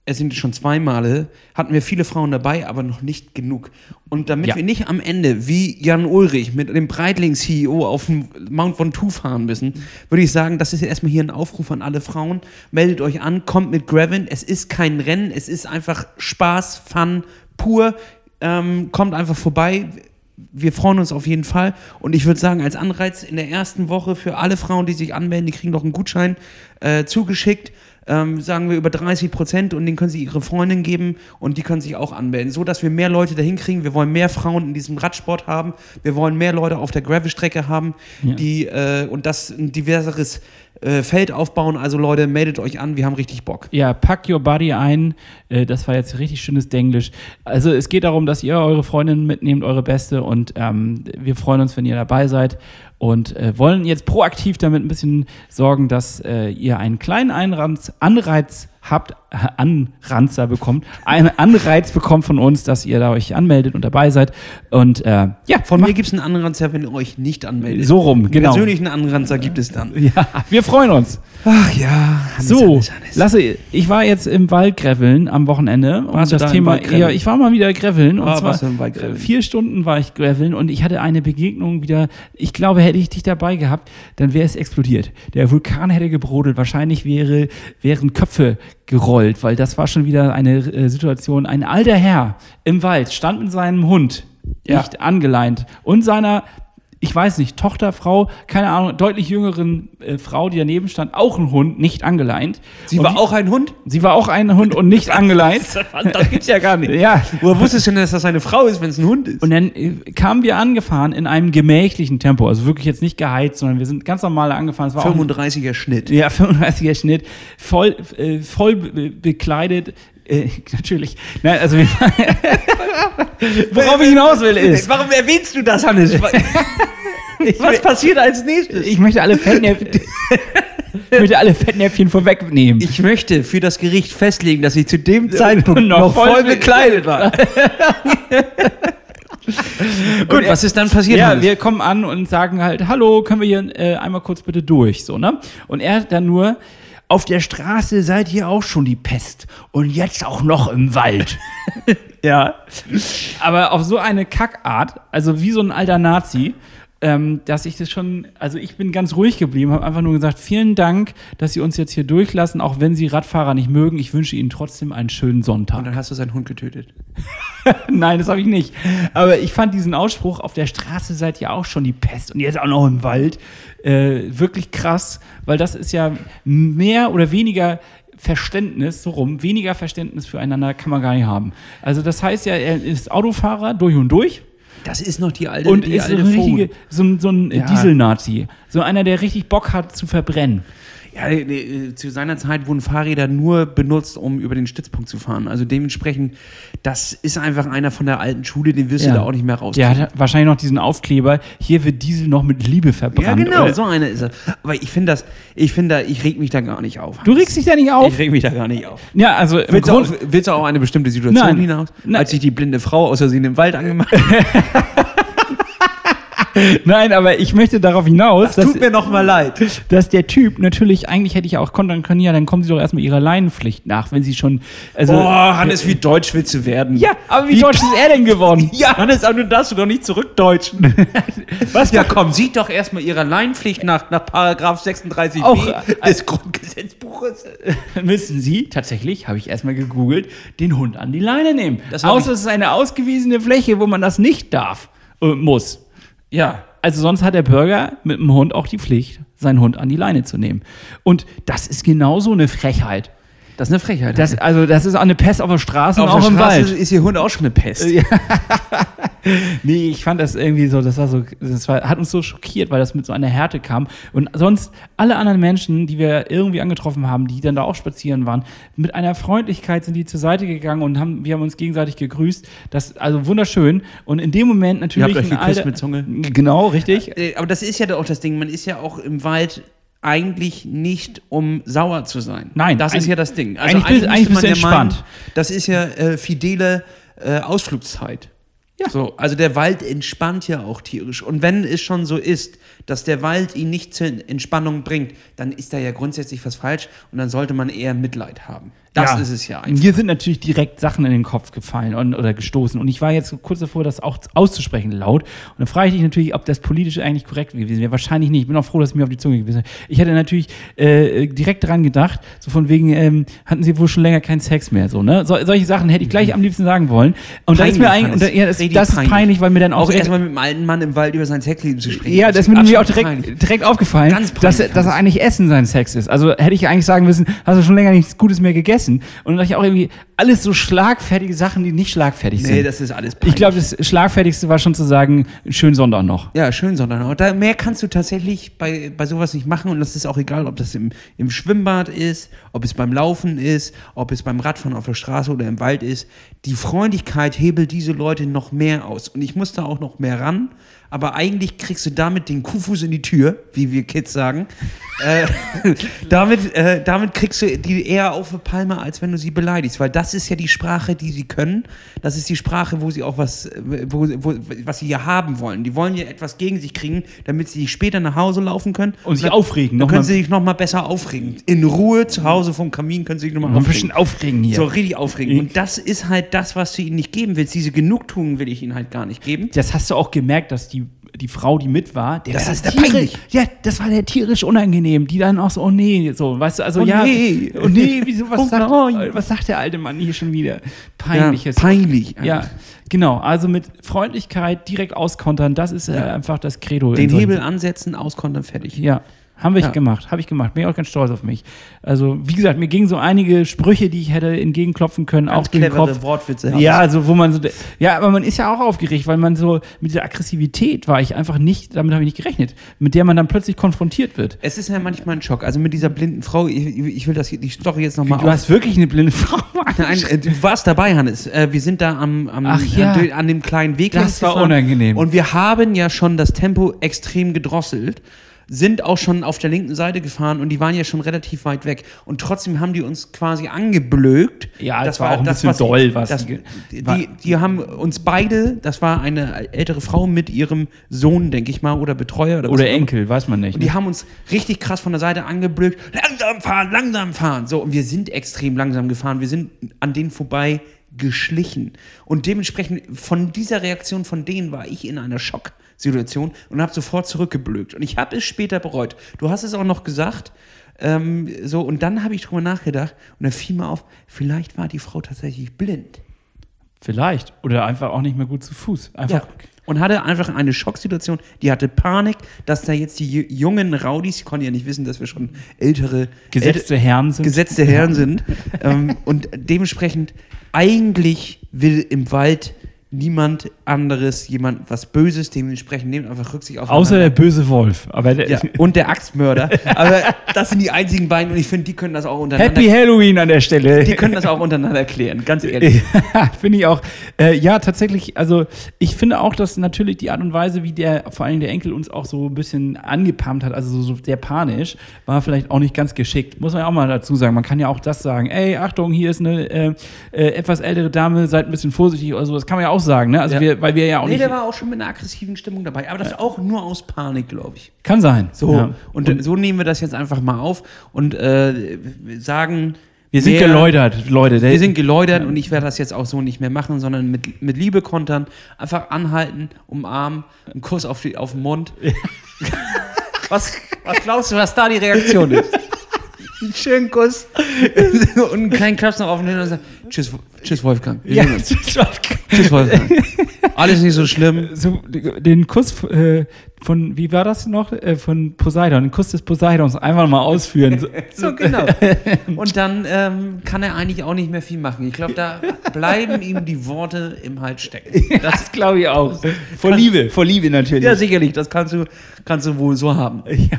es sind schon zwei Male, hatten wir viele Frauen dabei, aber noch nicht genug. Und damit Ja. wir nicht am Ende wie Jan Ulrich mit dem Breitling-CEO auf dem Mount Ventoux fahren müssen, würde ich sagen, das ist erstmal hier ein Aufruf an alle Frauen. Meldet euch an, kommt mit Gravin. Es ist kein Rennen, es ist einfach Spaß, Fun pur. Ähm, kommt einfach vorbei wir freuen uns auf jeden Fall. Und ich würde sagen, als Anreiz in der ersten Woche für alle Frauen, die sich anmelden, die kriegen noch einen Gutschein äh, zugeschickt. Ähm, sagen wir über 30 Prozent und den können sie ihre Freundin geben und die können sich auch anmelden, so dass wir mehr Leute dahin kriegen. Wir wollen mehr Frauen in diesem Radsport haben. Wir wollen mehr Leute auf der Gravel-Strecke haben, Ja. die äh, und das ein diverseres äh, Feld aufbauen. Also Leute, meldet euch an, wir haben richtig Bock. Ja, pack your body ein. Äh, das war jetzt richtig schönes Denglisch. Also es geht darum, dass ihr eure Freundin mitnehmt, eure Beste. Und ähm, wir freuen uns, wenn ihr dabei seid. Und äh, wollen jetzt proaktiv damit ein bisschen sorgen, dass äh, ihr einen kleinen Einranz, Anreiz habt, äh, Anranzer bekommt, einen Anreiz bekommt von uns, dass ihr da euch anmeldet und dabei seid. Und äh, ja, Von mir gibt es einen Anranzer, wenn ihr euch nicht anmeldet. So rum, Einen genau. persönlichen Anranzer gibt es dann. Ja, wir freuen uns. Ach ja. Hannes, So, Hannes, Hannes. Lasse, ich war jetzt im Wald graveln am Wochenende. Und Warst das da Thema, ja, ich war mal wieder graveln. Und Ah, zwar warst du im Wald graveln? äh, vier Stunden war ich graveln und ich hatte eine Begegnung wieder. Ich glaube, hätte ich dich dabei gehabt, dann wäre es explodiert. Der Vulkan hätte gebrodelt. Wahrscheinlich wäre, wären Köpfe gerollt, weil das war schon wieder eine äh, Situation. Ein alter Herr im Wald stand mit seinem Hund, Ja. nicht angeleint, und seiner ich weiß nicht, Tochter, Frau, keine Ahnung, deutlich jüngeren äh, Frau, die daneben stand, auch ein Hund, nicht angeleint. Sie Und war die- auch ein Hund? Sie war auch ein Hund und nicht angeleint. Das gibt's ja gar nicht. ja. Woher wusstest du denn, dass das eine Frau ist, wenn es ein Hund ist? Und dann äh, kamen wir angefahren in einem gemächlichen Tempo, also wirklich jetzt nicht geheizt, sondern wir sind ganz normal angefahren. Es war auch ein, 35er Schnitt. ja, 35er Schnitt, voll, äh, voll be bekleidet. Äh, natürlich. Nein, also worauf ich hinaus will ist, Warum erwähnst du das, Hannes? Was passiert als nächstes? ich möchte alle Fettnäpfchen, ich möchte alle Fettnäpfchen vorwegnehmen. Ich möchte für das Gericht festlegen, dass ich zu dem Zeitpunkt noch noch, voll voll be- bekleidet war. Gut, was ist dann passiert? Ja, Hannes? wir kommen an und sagen halt, hallo, können wir hier äh, einmal kurz bitte durch, so, ne? Und er dann nur, auf der Straße seid ihr auch schon die Pest und jetzt auch noch im Wald. ja. Aber auf so eine Kackart, also wie so ein alter Nazi, ähm, dass ich das schon, also ich bin ganz ruhig geblieben, habe einfach nur gesagt, vielen Dank, dass Sie uns jetzt hier durchlassen, auch wenn Sie Radfahrer nicht mögen. Ich wünsche Ihnen trotzdem einen schönen Sonntag. Und dann hast du seinen Hund getötet. Nein, das habe ich nicht. Aber ich fand diesen Ausspruch, auf der Straße seid ihr auch schon die Pest und jetzt auch noch im Wald, äh, wirklich krass, weil das ist ja mehr oder weniger Verständnis, so rum, weniger Verständnis füreinander kann man gar nicht haben. Also das heißt ja, er ist Autofahrer durch und durch. Das ist noch die alte, und die ist so alte ein, Phone. richtige, so ein, so ein Ja. Diesel-Nazi. So einer, der richtig Bock hat zu verbrennen. Ja, äh, zu seiner Zeit wurden Fahrräder nur benutzt, um über den Stützpunkt zu fahren. Also dementsprechend, das ist einfach einer von der alten Schule, den wirst du da auch nicht mehr Der rauskriegen. hat wahrscheinlich noch diesen Aufkleber, hier wird Diesel noch mit Liebe verbrannt. Ja, genau, Oder- so einer ist er. Aber ich finde das, ich finde, da- ich reg mich da gar nicht auf. Du regst dich da nicht auf? Ich reg mich da gar nicht auf. ja, also im Willst du, Grund, auch, willst du auch eine bestimmte Situation Nein. hinaus? Nein. Als sich die blinde Frau aus Versehen im Wald angemacht hat. nein, aber ich möchte darauf hinaus, dass, mir noch mal leid. dass der Typ natürlich, eigentlich hätte ich auch kontern können, ja, dann kommen sie doch erstmal ihrer Leinenpflicht nach, wenn sie schon, also, Oh, Hannes, wie deutsch willst du werden? ja, aber wie, deutsch ist er denn geworden? Ja, Hannes, aber du darfst du doch nicht zurückdeutschen. Was Ja, ja, komm, sieht doch erstmal ihrer Leinpflicht nach, nach Paragraph 36b Auch, äh, des Grundgesetzbuches. müssen sie, tatsächlich, habe ich erstmal gegoogelt, den Hund an die Leine nehmen. Das Außer es ist eine ausgewiesene Fläche, wo man das nicht darf, äh, muss. Ja, also sonst hat der Bürger mit dem Hund auch die Pflicht, seinen Hund an die Leine zu nehmen. Und das ist genauso eine Frechheit. Das ist eine Frechheit. Das, also das ist auch eine Pest auf der Straße auf und auch der im Straße Wald. ist ihr Hund auch schon eine Pest. Nee, ich fand das irgendwie so, das war so, das war, hat uns so schockiert, weil das mit so einer Härte kam. Und sonst alle anderen Menschen, die wir irgendwie angetroffen haben, die dann da auch spazieren waren, mit einer Freundlichkeit sind die zur Seite gegangen und haben, wir haben uns gegenseitig gegrüßt. Das, also wunderschön. Und in dem Moment natürlich. Ihr habt euch geküsst mit Zunge? Genau, richtig. Äh, Aber das ist ja auch das Ding, man ist ja auch im Wald eigentlich nicht, um sauer zu sein. Nein, Das ist eigentlich- ja das Ding. Also eigentlich bist- eigentlich müsste bist du ja meinen, entspannt. das ist ja äh, fidele äh, Ausflugszeit. Ja. So, also der Wald entspannt ja auch tierisch. Und wenn es schon so ist, dass der Wald ihn nicht zur Entspannung bringt, dann ist da ja grundsätzlich was falsch und dann sollte man eher Mitleid haben. Das Ja. ist es ja einfach. Mir sind natürlich direkt Sachen in den Kopf gefallen und, oder gestoßen. Und ich war jetzt kurz davor, das auch auszusprechen laut. Und dann frage ich dich natürlich, ob das politisch eigentlich korrekt gewesen wäre. Wahrscheinlich nicht. Ich bin auch froh, dass es mir auf die Zunge gewesen ist. Ich hätte natürlich äh, direkt dran gedacht, so von wegen, ähm, hatten sie wohl schon länger keinen Sex mehr. So, ne? So, solche Sachen hätte ich gleich am liebsten sagen wollen. Und da ist mir Peinlich, eigentlich, da, ja, das, das ist peinlich, weil mir dann auch, Auch erstmal mit einem alten Mann im Wald über sein Sexleben zu sprechen. ja, das ist mir auch direkt, peinlich. direkt aufgefallen, Ganz dass, peinlich, dass eigentlich Essen sein Sex ist. Also hätte ich eigentlich sagen müssen, hast du schon länger nichts Gutes mehr gegessen. Und dann dachte ich auch irgendwie, alles so schlagfertige Sachen, die nicht schlagfertig sind. Nee, das ist alles Ich glaube, das Schlagfertigste war schon zu sagen, schönen Sonntag noch. Ja, schön, sondern auch da mehr kannst du tatsächlich bei, bei sowas nicht machen und das ist auch egal, ob das im, im Schwimmbad ist, ob es beim Laufen ist, ob es beim Radfahren auf der Straße oder im Wald ist. Die Freundlichkeit hebelt diese Leute noch mehr aus und ich muss da auch noch mehr ran, aber eigentlich kriegst du damit den Kuhfuß in die Tür, wie wir Kids sagen. äh, damit, äh, damit kriegst du die eher auf die Palme, als wenn du sie beleidigst, weil das ist ja die Sprache, die sie können. Das ist die Sprache, wo sie auch was, wo, wo, was sie ja haben wollen. Die wollen ja etwas gegen sich kriegen, damit sie später nach Hause laufen können. Und sich dann, aufregen, Dann können mal- sie sich nochmal besser aufregen. In Ruhe zu Hause vom Kamin können sie sich nochmal Noch ein aufregen. bisschen aufregen hier. So richtig aufregen. Und das ist halt das, was du ihnen nicht geben willst. Diese Genugtuung will ich ihnen halt gar nicht geben. Das hast du auch gemerkt, dass die, die Frau, die mit war, der Das war ist der tierisch- peinlich. Ja, das war der tierisch unangenehm. Die dann auch so, oh nee, so, weißt du, also Oh ja, nee. oh nee, wieso, was, Oh sagt, was sagt der alte Mann hier schon wieder? Peinliches. Ja, peinlich. Ja, genau. Also mit Freundlichkeit direkt auskontern, das ist äh, einfach das Credo. Den Hebel ansetzen, auskontern, fertig. Ja, haben wir Ja. gemacht, habe ich gemacht. Bin ich auch ganz stolz auf mich. Also, wie gesagt, mir gingen so einige Sprüche, die ich hätte entgegenklopfen können, auch durch den Kopf. Wortwitze. Ja, also wo man so, ja, aber man ist ja auch aufgeregt, weil man so mit dieser Aggressivität war ich einfach nicht, damit habe ich nicht gerechnet, mit der man dann plötzlich konfrontiert wird. Es ist ja manchmal ein Schock. Also mit dieser blinden Frau, ich, ich will das die Story jetzt nochmal Du hast wirklich eine blinde Frau. Nein, äh, du warst dabei, Hannes. Äh, wir sind da am, am Ach ja. an, an dem kleinen Weg Das war unangenehm. Und wir haben ja schon das Tempo extrem gedrosselt, sind auch schon auf der linken Seite gefahren und die waren ja schon relativ weit weg. Und trotzdem haben die uns quasi angeblökt. Ja, das war auch ein bisschen was- doll, was das, die die, haben uns beide, das war eine ältere Frau mit ihrem Sohn, denke ich mal, oder Betreuer oder was Oder. Enkel, weiß man nicht. Und die Ne? haben uns richtig krass von der Seite angeblökt. Langsam fahren, langsam fahren. So, und wir sind extrem langsam gefahren. Wir sind an denen vorbei geschlichen. Und dementsprechend von dieser Reaktion von denen war ich in einer Schocksituation und habe sofort zurückgeblökt. Und ich habe es später bereut. Du hast es auch noch gesagt. Ähm, so, und dann habe ich drüber nachgedacht und dann fiel mir auf, vielleicht war die Frau tatsächlich blind. Vielleicht. Oder einfach auch nicht mehr gut zu Fuß. Einfach. und hatte einfach eine Schocksituation. Die hatte Panik, dass da jetzt die jungen Rowdies, die konnten ja nicht wissen, dass wir schon ältere gesetzte Herren sind. Gesetzte Herren sind. ähm, und dementsprechend eigentlich will im Wald niemand anderes, jemand was Böses, dementsprechend nehmen einfach Rücksicht auf. Außer der böse Wolf. Aber der ja, und der Axtmörder. Aber das sind die einzigen beiden und ich finde, die können das auch untereinander. Happy Halloween an der Stelle. Die können das auch untereinander erklären, ganz ehrlich. finde ich auch. Äh, ja, tatsächlich, also ich finde auch, dass natürlich die Art und Weise, wie der, vor allem der Enkel uns auch so ein bisschen angepumpt hat, also so, so sehr panisch, war vielleicht auch nicht ganz geschickt. Muss man ja auch mal dazu sagen. Man kann ja auch das sagen, ey, Achtung, hier ist eine äh, äh, etwas ältere Dame, seid ein bisschen vorsichtig oder so. Das kann man ja auch sagen, ne? Also ja. wir, weil wir ja auch nee, nicht. der war auch schon mit einer aggressiven Stimmung dabei, aber das ja. auch nur aus Panik, glaube ich. Kann sein. So. Ja. Und, und, so nehmen wir das jetzt einfach mal auf und äh, sagen. Wir sind wer, geläutert, Leute. Wir sind geläutert und ich werde das jetzt auch so nicht mehr machen, sondern mit, mit Liebe kontern, einfach anhalten, umarmen, einen Kuss auf, die, auf den Mund. was, was glaubst du, was da die Reaktion ist? einen schönen Kuss und einen kleinen Klaps noch auf den Hintern und sagen, tschüss, tschüss Wolfgang. Ja, tschüss Wolfgang. Tschüss Wolfgang. Alles nicht so schlimm. So, den Kuss äh, von, wie war das noch? Äh, von Poseidon, den Kuss des Poseidons einfach mal ausführen. So, genau. Und dann ähm, kann er eigentlich auch nicht mehr viel machen. Ich glaube, da bleiben ihm die Worte im Hals stecken. Das, das glaube ich auch. Vor Liebe, vor Liebe natürlich. Ja, sicherlich. Das kannst du, kannst du wohl so haben. Ja.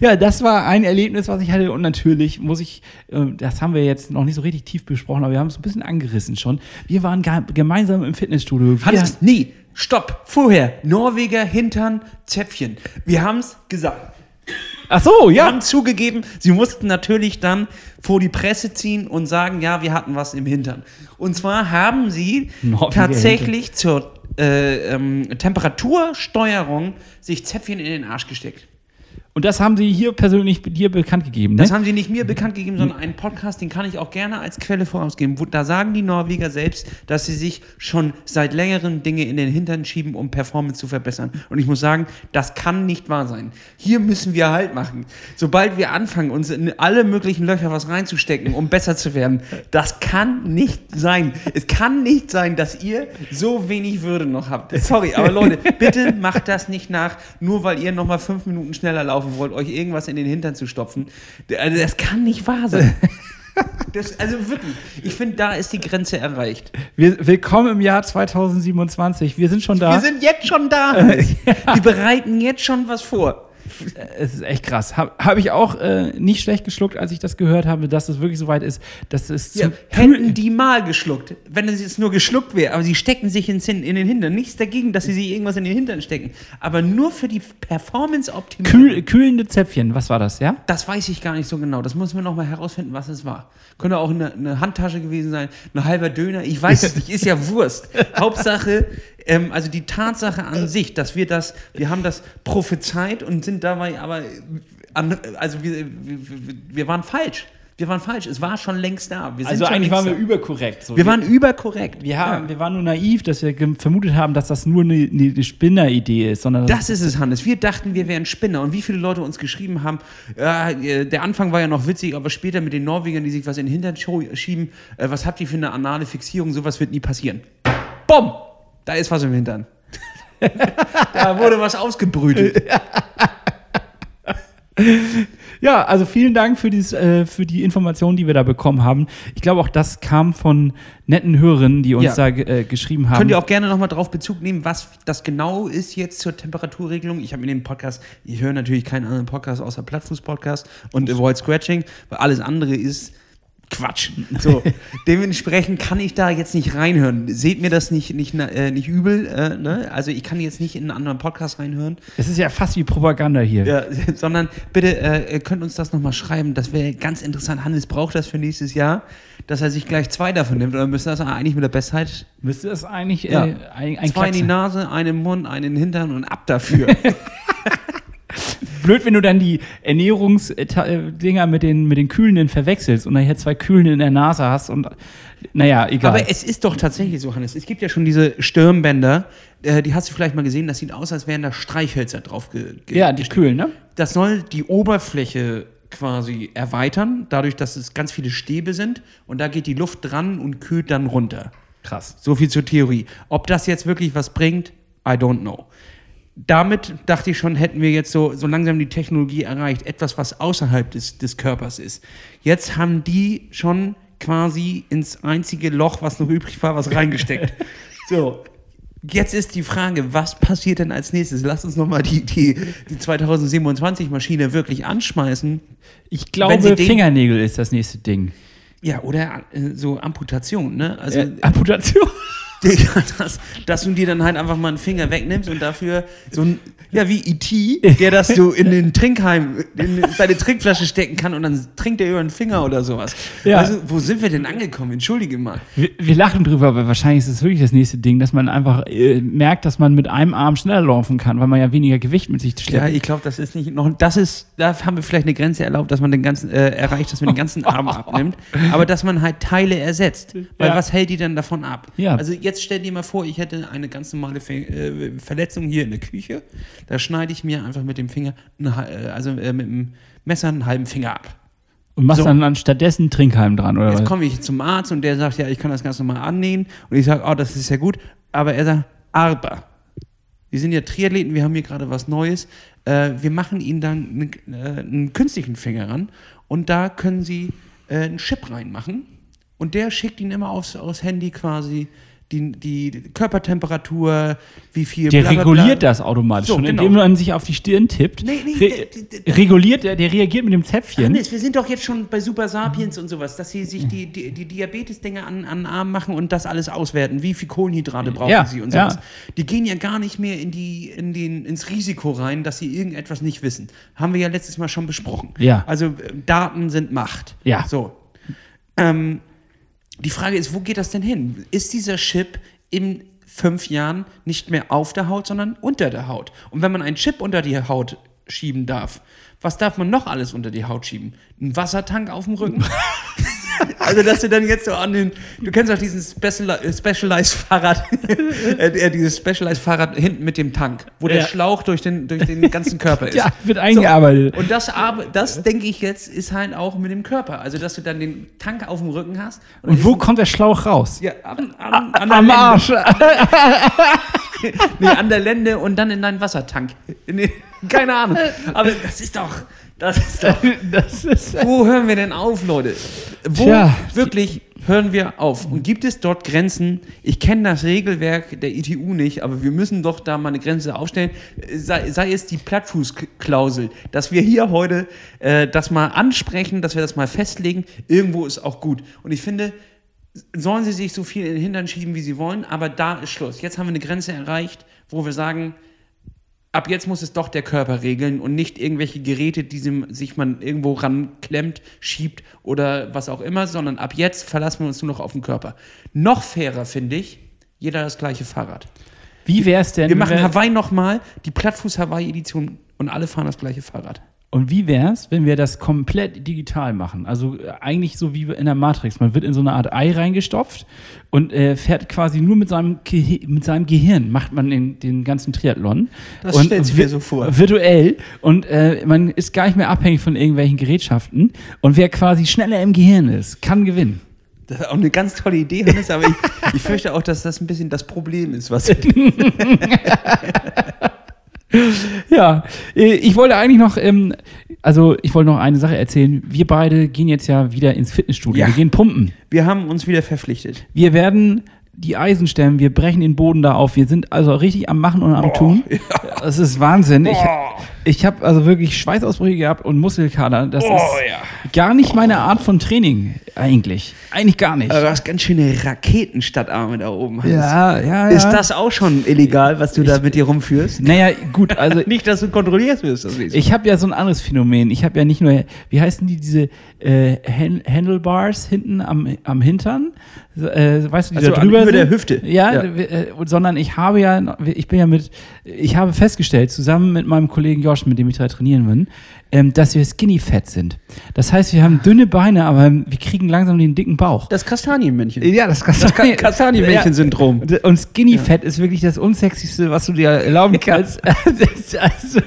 Ja, das war ein Erlebnis, was ich hatte. Und natürlich muss ich, äh, das haben wir jetzt noch nicht so richtig tief besprochen, aber wir haben es ein bisschen angerissen schon. Wir waren gemeinsam im Fitnessstudio. Hans, nee, stopp, vorher. Norweger, Hintern, Zäpfchen. Wir haben es gesagt. Ach so, ja. Wir haben zugegeben, sie mussten natürlich dann vor die Presse ziehen und sagen, ja, wir hatten was im Hintern. Und zwar haben sie Norweger tatsächlich Hintern. zur äh, ähm, Temperatursteuerung sich Zäpfchen in den Arsch gesteckt. Und das haben Sie hier persönlich dir bekannt gegeben, ne? Das haben Sie nicht mir bekannt gegeben, sondern einen Podcast, den kann ich auch gerne als Quelle vorausgeben. Da sagen die Norweger selbst, dass sie sich schon seit längerem Dinge in den Hintern schieben, um Performance zu verbessern. Und ich muss sagen, das kann nicht wahr sein. Hier müssen wir Halt machen. Sobald wir anfangen, uns in alle möglichen Löcher was reinzustecken, um besser zu werden, das kann nicht sein. Es kann nicht sein, dass ihr so wenig Würde noch habt. Sorry, aber Leute, bitte macht das nicht nach, nur weil ihr nochmal fünf Minuten schneller lauft laufen wollt, euch irgendwas in den Hintern zu stopfen. Also das kann nicht wahr sein. Das, also wirklich, ich finde, da ist die Grenze erreicht. Wir, willkommen im Jahr 2027. Wir sind schon da. Wir sind jetzt schon da. Wir bereiten jetzt schon was vor. Es ist echt krass. Habe hab ich auch äh, nicht schlecht geschluckt, als ich das gehört habe, dass es wirklich so weit ist, dass es ja, hätten die mal geschluckt, wenn es jetzt nur geschluckt wäre, aber sie stecken sich ins, in den Hintern. Nichts dagegen, dass sie sich irgendwas in den Hintern stecken, aber nur für die Performance-Optimierung. Kühl, kühlende Zäpfchen, was war das, ja? Das weiß ich gar nicht so genau. Das muss man noch mal herausfinden, was es war. Könnte auch eine, eine Handtasche gewesen sein, ein halber Döner, ich weiß es nicht, ist ja Wurst. Hauptsache, ähm, also die Tatsache an sich, dass wir das, wir haben das prophezeit und sind dabei aber, an, also wir, wir, wir waren falsch. Wir waren falsch. Es war schon längst da. also eigentlich waren wir überkorrekt. So. Wir waren überkorrekt. Wir, haben, ja. wir waren nur naiv, dass wir vermutet haben, dass das nur eine, eine Spinner-Idee ist. Sondern das ist es, Hannes. Wir dachten, wir wären Spinner. Und wie viele Leute uns geschrieben haben, äh, der Anfang war ja noch witzig, aber später mit den Norwegern, die sich was in den Hintern schieben, äh, was habt ihr für eine anale Fixierung? Sowas wird nie passieren. Bumm! Da ist was im Hintern. da wurde was ausgebrütet. Ja, also vielen Dank für, dies, äh, für die Informationen, die wir da bekommen haben. Ich glaube, auch das kam von netten Hörerinnen, die uns ja. da äh, geschrieben haben. Könnt ihr auch gerne nochmal drauf Bezug nehmen, was das genau ist jetzt zur Temperaturregelung. Ich habe in dem Podcast, ich höre natürlich keinen anderen Podcast außer Plattfuß-Podcast und Avoid Scratching, weil alles andere ist Quatsch. So, dementsprechend kann ich da jetzt nicht reinhören. Seht mir das nicht, nicht, äh, nicht übel. Äh, ne? Also ich kann jetzt nicht in einen anderen Podcast reinhören. Es ist ja fast wie Propaganda hier. Ja, sondern bitte äh, könnt uns das nochmal schreiben. Das wäre ganz interessant. Hannes braucht das für nächstes Jahr, dass er sich gleich zwei davon nimmt. Oder müsste das eigentlich mit der Bestheit? Müsste das eigentlich ja. äh, ein, ein Zwei in die Nase, einen im Mund, einen in den Hintern und ab dafür. blöd, wenn du dann die Ernährungsdinger mit den, mit den Kühlenden verwechselst und dann hier zwei Kühlende in der Nase hast und naja, egal. Aber es ist doch tatsächlich so, Hannes. Es gibt ja schon diese Stirnbänder, äh, die hast du vielleicht mal gesehen, das sieht aus, als wären da Streichhölzer drauf. Ge ja, die kühlen, ne? Das soll die Oberfläche quasi erweitern, dadurch, dass es ganz viele Stäbe sind und da geht die Luft dran und kühlt dann runter. Krass. So viel zur Theorie. Ob das jetzt wirklich was bringt, I don't know. Damit dachte ich schon, hätten wir jetzt so, so langsam die Technologie erreicht, etwas, was außerhalb des, des Körpers ist. Jetzt haben die schon quasi ins einzige Loch, was noch übrig war, was reingesteckt. so, Jetzt ist die Frage, was passiert denn als nächstes? Lass uns nochmal die, die, die 2027-Maschine wirklich anschmeißen. Ich glaube, Fingernägel ist das nächste Ding. Ja, oder äh, so Amputation, ne? Also, äh, Amputation? dass, dass du dir dann halt einfach mal einen Finger wegnimmst und dafür so ein, ja, wie E.T., der das so in den Trinkheim, in seine Trinkflasche stecken kann und dann trinkt er über den Finger oder sowas. Ja. Also, wo sind wir denn angekommen? Entschuldige mal. Wir, wir lachen drüber, aber wahrscheinlich ist es wirklich das nächste Ding, dass man einfach äh, merkt, dass man mit einem Arm schneller laufen kann, weil man ja weniger Gewicht mit sich schleppt. Ja, ich glaube, das ist nicht noch, das ist, da haben wir vielleicht eine Grenze erlaubt, dass man den ganzen, äh, erreicht, dass man den ganzen Arm abnimmt, aber dass man halt Teile ersetzt. Weil ja. was hält die denn davon ab? Ja. Also jetzt jetzt stell dir mal vor, ich hätte eine ganz normale äh, Verletzung hier in der Küche. Da schneide ich mir einfach mit dem Finger, also äh, mit dem Messer einen halben Finger ab. Und machst so. dann, dann stattdessen Trinkheim dran, oder? Jetzt komme ich zum Arzt und der sagt, ja, ich kann das ganz normal annähen. Und ich sage, oh, das ist ja gut. Aber er sagt, aber. Wir sind ja Triathleten, wir haben hier gerade was Neues. Äh, wir machen Ihnen dann einen, äh, einen, künstlichen Finger ran und da können Sie äh, einen Chip reinmachen und der schickt Ihnen immer aufs, aufs Handy quasi die, die Körpertemperatur, wie viel. Der bla, bla, bla. reguliert das automatisch. So, schon, genau. indem man sich auf die Stirn tippt. Nee, nee, Re der, reguliert der, der reagiert mit dem Zäpfchen. Hannes, wir sind doch jetzt schon bei Super Sapiens und sowas, dass sie sich die, die, die Diabetes-Dinge an, an den Arm machen und das alles auswerten. Wie viel Kohlenhydrate brauchen ja, sie und sowas. Ja. Die gehen ja gar nicht mehr in die, in den, ins Risiko rein, dass sie irgendetwas nicht wissen. Haben wir ja letztes Mal schon besprochen. Ja. Also äh, Daten sind Macht. Ja. So. Ähm, die Frage ist, wo geht das denn hin? Ist dieser Chip in fünf Jahren nicht mehr auf der Haut, sondern unter der Haut? Und wenn man einen Chip unter die Haut schieben darf, was darf man noch alles unter die Haut schieben? Ein Wassertank auf dem Rücken? Also, dass du dann jetzt so an den, du kennst auch diesen äh, Specialized Fahrrad, äh, dieses Specialized Fahrrad hinten mit dem Tank, wo ja. der Schlauch durch den, durch den ganzen Körper ist. Ja, wird eingearbeitet. So, und das, das denke ich jetzt, ist halt auch mit dem Körper. Also, dass du dann den Tank auf dem Rücken hast. Und, und wo kommt der Schlauch raus? Ja, an, an, an am Arsch. nee, an der Lende und dann in deinen Wassertank. Keine Ahnung. Aber das ist doch. Das ist doch, das ist, wo hören wir denn auf, Leute? Wo Tja. wirklich hören wir auf? Und gibt es dort Grenzen? Ich kenne das Regelwerk der ITU nicht, aber wir müssen doch da mal eine Grenze aufstellen. Sei, sei es die Plattfußklausel, dass wir hier heute äh, das mal ansprechen, dass wir das mal festlegen. Irgendwo ist auch gut. Und ich finde, sollen sie sich so viel in den Hintern schieben, wie sie wollen, aber da ist Schluss. Jetzt haben wir eine Grenze erreicht, wo wir sagen, ab jetzt muss es doch der Körper regeln und nicht irgendwelche Geräte, die sich man irgendwo ranklemmt, schiebt oder was auch immer, sondern ab jetzt verlassen wir uns nur noch auf den Körper. Noch fairer finde ich, jeder das gleiche Fahrrad. Wie wäre es denn? Wir machen Hawaii nochmal, die Plattfuß-Hawaii-Edition und alle fahren das gleiche Fahrrad. Und wie wäre es, wenn wir das komplett digital machen? Also äh, eigentlich so wie in der Matrix. Man wird in so eine Art Ei reingestopft und äh, fährt quasi nur mit seinem, Ge mit seinem Gehirn, macht man den, den ganzen Triathlon. Das und stellt sich mir so vor. Virtuell. Und äh, man ist gar nicht mehr abhängig von irgendwelchen Gerätschaften. Und wer quasi schneller im Gehirn ist, kann gewinnen. Das ist auch eine ganz tolle Idee, Hannes, aber ich, ich fürchte auch, dass das ein bisschen das Problem ist, was. ja, äh, ich wollte eigentlich noch, ähm, also ich wollte noch eine Sache erzählen. Wir beide gehen jetzt ja wieder ins Fitnessstudio. Ja. Wir gehen pumpen. Wir haben uns wieder verpflichtet. Wir werden die Eisen stemmen, wir brechen den Boden da auf. Wir sind also richtig am Machen und am Boah, Tun. Ja. Das ist Wahnsinn. Boah. Ich, ich habe also wirklich Schweißausbrüche gehabt und Muskelkater. Das Boah, ist ja. gar nicht meine Art von Training eigentlich. Eigentlich gar nicht. Aber du hast ganz schöne Raketenstadtarme da oben. Hans. Ja, ja, ja. Ist das auch schon illegal, was du ich, da mit dir rumführst? Naja, gut, also. nicht, dass du kontrolliert wirst. Das ich habe ja so ein anderes Phänomen. Ich habe ja nicht nur, wie heißen die, diese äh, Handlebars hinten am, am Hintern, äh, weißt du, die also da drüber über der Hüfte. Ja, ja. Äh, sondern ich habe ja, ich bin ja mit, ich habe festgestellt, zusammen mit meinem Kollegen Josh, mit dem ich da trainieren bin, ähm, dass wir skinny fett sind. Das heißt, wir haben dünne Beine, aber wir kriegen langsam den dicken Bauch. Das Kastanienmännchen. Ja, das, Kastanien das Kastanienmännchen-Syndrom. Ja. Und skinny fett ist wirklich das unsexyste, was du dir erlauben kannst. also,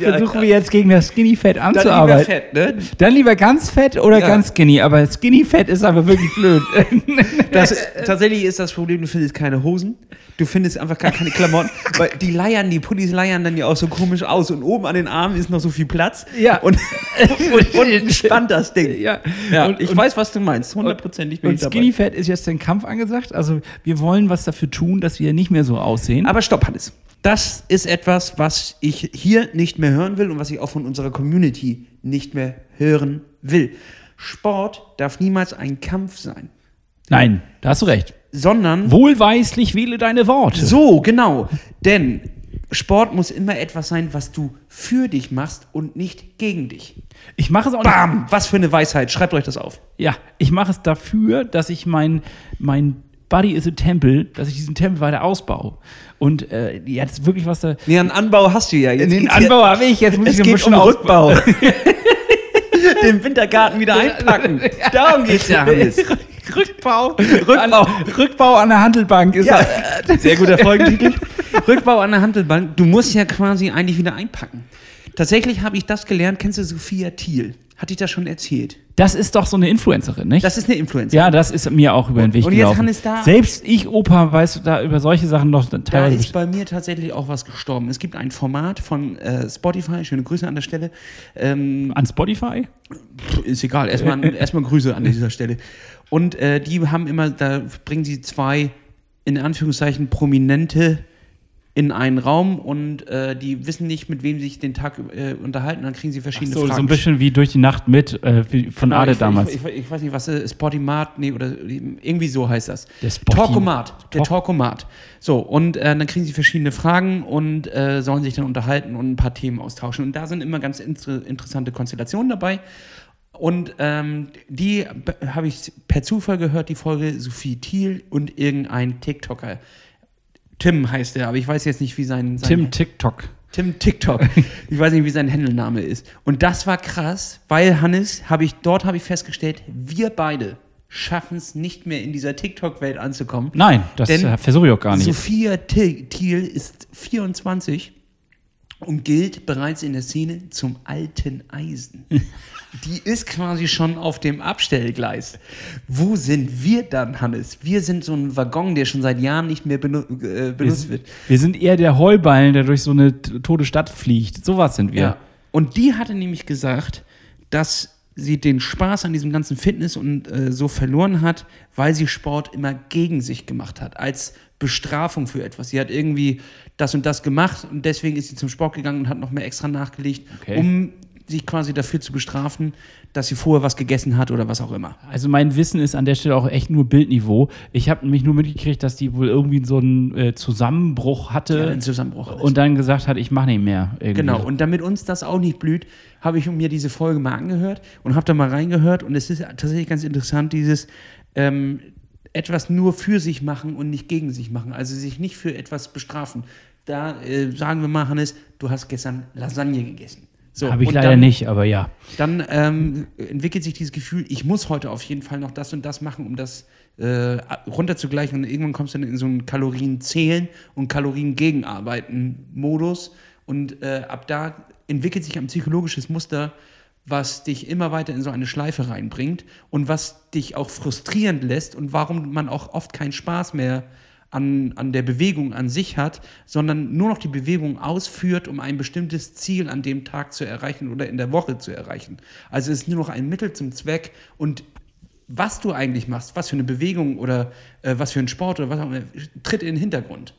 versuchen wir jetzt gegen das skinny fett anzuarbeiten. Dann lieber fett, ne? Dann lieber ganz fett oder ganz skinny, aber skinny fett ist aber wirklich blöd. das, tatsächlich ist das Problem, du findest keine Hosen, du findest einfach gar keine Klamotten, weil die leiern, die Pullis leiern dann ja auch so komisch aus und oben an den Armen ist noch so viel Platz. Ja. Und, und unten spannt das Ding. Ja. Ja, Und- ich und- weiß, was du meinst. Hundertprozentig bin Und ich dabei. Skinny Fat ist jetzt ein Kampf angesagt. Also wir wollen was dafür tun, dass wir nicht mehr so aussehen. Aber stopp, Hannes. Das ist etwas, was ich hier nicht mehr hören will und was ich auch von unserer Community nicht mehr hören will. Sport darf niemals ein Kampf sein, Nein, da hast du recht. Sondern Wohlweislich wähle deine Worte. so, genau. Denn Sport muss immer etwas sein, was du für dich machst und nicht gegen dich. Ich mache es auch nicht. Bam! Was für eine Weisheit. Schreibt euch das auf. Ja, ich mache es dafür, dass ich mein, mein Body is a Temple, dass ich diesen Tempel weiter ausbaue. Und äh, jetzt wirklich was da. Nee, einen Anbau hast du ja. Jetzt Den Anbau habe ich, jetzt muss Es ich geht um. Rückbau. Den Wintergarten wieder einpacken. Darum geht's ja, Hannes. Rückbau. Rückbau. An, Rückbau an der Handelbank ist Ja, sehr guter Folgentitel. Rückbau an der Handelbank. Du musst ja quasi eigentlich wieder einpacken. Tatsächlich habe ich das gelernt. Kennst du Sophia Thiel? Hatte ich das schon erzählt? Das ist doch so eine Influencerin, nicht? Das ist eine Influencer. ja, das ist mir auch über den Weg und jetzt gelaufen. Hannes, da- Selbst ich, Opa, weiß da über solche Sachen noch Da teilweise. ist bei mir tatsächlich auch was gestorben. Es gibt ein Format von äh, Spotify, schöne Grüße an der Stelle. Ähm, an Spotify? ist egal, erstmal, erstmal Grüße an dieser Stelle. Und äh, die haben immer, da bringen sie zwei, in Anführungszeichen, Prominente in einen Raum und äh, die wissen nicht, mit wem sie sich den Tag äh, unterhalten, dann kriegen sie verschiedene So, so Fragen. ein bisschen wie durch die Nacht mit äh, wie von Genau, Ade ich, damals. Ich, ich, ich weiß nicht, was äh, Spotimat, nee, oder irgendwie so heißt das. Der Talkomat. Der Talk- Talkomat. So, und äh, dann kriegen sie verschiedene Fragen und äh, sollen sich dann unterhalten und ein paar Themen austauschen. Und da sind immer ganz inter interessante Konstellationen dabei. Und ähm, die habe ich per Zufall gehört, die Folge Sophie Thiel und irgendein TikToker. Tim heißt er, aber ich weiß jetzt nicht, wie sein, sein Tim TikTok. Tim TikTok. Ich weiß nicht, wie sein Händelname ist. Und das war krass, weil Hannes, habe ich, dort habe ich festgestellt, wir beide schaffen es nicht mehr in dieser TikTok-Welt anzukommen. Nein, das äh, versuche ich auch gar nicht. Sophia Thi- Thiel ist 24 und gilt bereits in der Szene zum alten Eisen. Die ist quasi schon auf dem Abstellgleis. Wo sind wir dann, Hannes? Wir sind so ein Waggon, der schon seit Jahren nicht mehr benu äh, benutzt wird. Wir sind eher der Heuballen, der durch so eine tote Stadt fliegt. Sowas sind wir. Ja. Und die hatte nämlich gesagt, dass sie den Spaß an diesem ganzen Fitness und äh, so verloren hat, weil sie Sport immer gegen sich gemacht hat, als Bestrafung für etwas. Sie hat irgendwie das und das gemacht und deswegen ist sie zum Sport gegangen und hat noch mehr extra nachgelegt, Okay. um sich quasi dafür zu bestrafen, dass sie vorher was gegessen hat oder was auch immer. Also mein Wissen ist an der Stelle auch echt nur Bildniveau. Ich habe nämlich nur mitgekriegt, dass die wohl irgendwie so einen äh, Zusammenbruch hatte Ja, ein Zusammenbruch. und dann gesagt hat, ich mache nicht mehr. Irgendwie. Genau, und damit uns das auch nicht blüht, habe ich mir diese Folge mal angehört und habe da mal reingehört und es ist tatsächlich ganz interessant, dieses ähm, etwas nur für sich machen und nicht gegen sich machen, also sich nicht für etwas bestrafen. Da äh, sagen wir mal, Hannes, du hast gestern Lasagne gegessen. So, Habe ich leider dann, nicht, aber ja. Dann ähm, entwickelt sich dieses Gefühl, ich muss heute auf jeden Fall noch das und das machen, um das äh, runterzugleichen. Und irgendwann kommst du dann in so einen Kalorien-Zählen und Kalorien-Gegenarbeiten-Modus. Und äh, ab da entwickelt sich ein psychologisches Muster, was dich immer weiter in so eine Schleife reinbringt und was dich auch frustrierend lässt und warum man auch oft keinen Spaß mehr an, an der Bewegung an sich hat, sondern nur noch die Bewegung ausführt, um ein bestimmtes Ziel an dem Tag zu erreichen oder in der Woche zu erreichen. Also es ist nur noch ein Mittel zum Zweck und was du eigentlich machst, was für eine Bewegung oder äh, was für ein Sport oder was auch immer, tritt in den Hintergrund.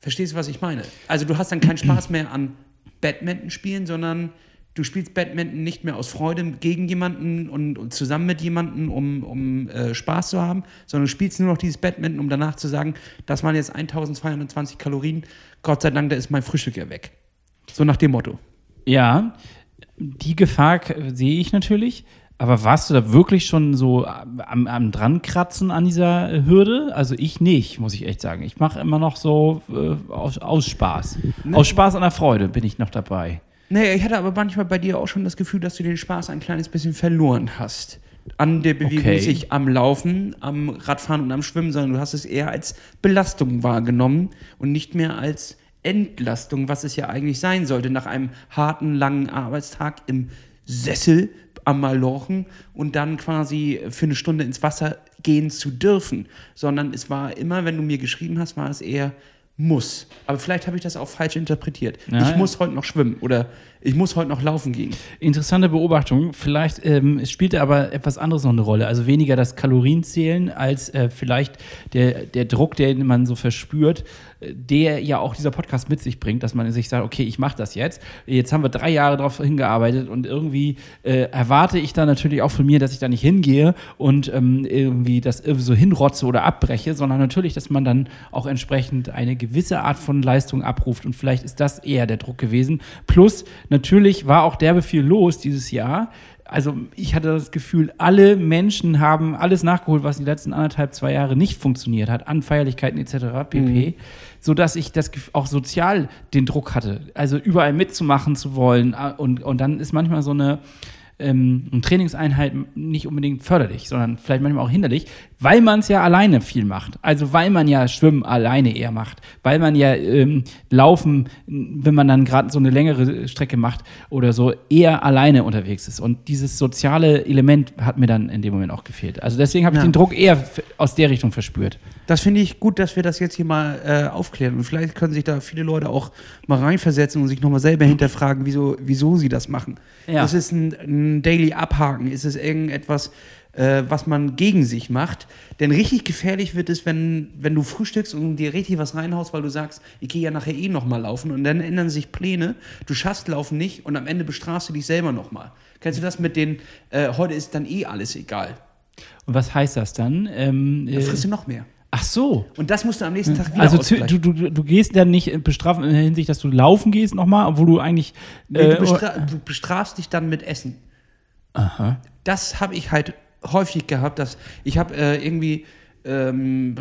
Verstehst du, was ich meine? Also du hast dann keinen Spaß mehr an Badminton spielen, sondern du spielst Badminton nicht mehr aus Freude gegen jemanden und, und zusammen mit jemanden, um, um äh, Spaß zu haben, sondern du spielst nur noch dieses Badminton, um danach zu sagen, das waren jetzt 1220 Kalorien, Gott sei Dank, da ist mein Frühstück ja weg. So nach dem Motto. Ja, die Gefahr sehe ich natürlich. Aber warst du da wirklich schon so am, am dran kratzen an dieser Hürde? Also ich nicht, muss ich echt sagen. Ich mache immer noch so äh, aus, aus Spaß. Aus Spaß an der Freude bin ich noch dabei. Naja, ich hatte aber manchmal bei dir auch schon das Gefühl, dass du den Spaß ein kleines bisschen verloren hast. An der Bewegung, Okay. sich am Laufen, am Radfahren und am Schwimmen, sondern du hast es eher als Belastung wahrgenommen und nicht mehr als Entlastung, was es ja eigentlich sein sollte, nach einem harten, langen Arbeitstag im Sessel am Malochen und dann quasi für eine Stunde ins Wasser gehen zu dürfen, sondern es war immer, wenn du mir geschrieben hast, war es eher muss. Aber vielleicht habe ich das auch falsch interpretiert. Ja, ich ja. muss heute noch schwimmen oder ich muss heute noch laufen gehen. Interessante Beobachtung. Vielleicht ähm, spielte aber etwas anderes noch eine Rolle. Also weniger das Kalorienzählen als äh, vielleicht der, der Druck, den man so verspürt, der ja auch dieser Podcast mit sich bringt, dass man sich sagt, okay, ich mache das jetzt. Jetzt haben wir drei Jahre darauf hingearbeitet und irgendwie äh, erwarte ich dann natürlich auch von mir, dass ich da nicht hingehe und ähm, irgendwie das irgendwie so hinrotze oder abbreche, sondern natürlich, dass man dann auch entsprechend eine gewisse Art von Leistung abruft und vielleicht ist das eher der Druck gewesen. Plus, natürlich war auch derbe viel los dieses Jahr. Also ich hatte das Gefühl, alle Menschen haben alles nachgeholt, was die letzten anderthalb, zwei Jahre nicht funktioniert hat, an Feierlichkeiten etc. pp. So dass ich das auch sozial den Druck hatte, also überall mitzumachen zu wollen. äh, Und, und dann ist manchmal so eine, ähm, eine Trainingseinheit nicht unbedingt förderlich, sondern vielleicht manchmal auch hinderlich, weil man es ja alleine viel macht. Also weil man ja Schwimmen alleine eher macht, weil man ja ähm, Laufen, wenn man dann gerade so eine längere Strecke macht oder so, eher alleine unterwegs ist. Und dieses soziale Element hat mir dann in dem Moment auch gefehlt. Also deswegen habe ich Ja. den Druck eher aus der Richtung verspürt. Das finde ich gut, dass wir das jetzt hier mal äh, aufklären. Und vielleicht können sich da viele Leute auch mal reinversetzen und sich nochmal selber hinterfragen, wieso, wieso sie das machen. Ja. Ist es ein, ein Daily Abhaken? Ist es irgendetwas, äh, was man gegen sich macht? Denn richtig gefährlich wird es, wenn, wenn du frühstückst und dir richtig was reinhaust, weil du sagst, ich gehe ja nachher eh nochmal laufen und dann ändern sich Pläne, du schaffst Laufen nicht und am Ende bestrafst du dich selber nochmal. Kennst du das mit den, äh, heute ist dann eh alles egal? Und was heißt das dann? Ähm, Dann äh, frisst du noch mehr. ach so. Und das musst du am nächsten Tag wieder Also du, du, du gehst dann nicht bestrafen in der Hinsicht, dass du laufen gehst nochmal, obwohl du eigentlich. Nee, äh, du, bestra du bestrafst dich dann mit Essen. Aha. Das habe ich halt häufig gehabt, dass ich habe äh, irgendwie, ähm,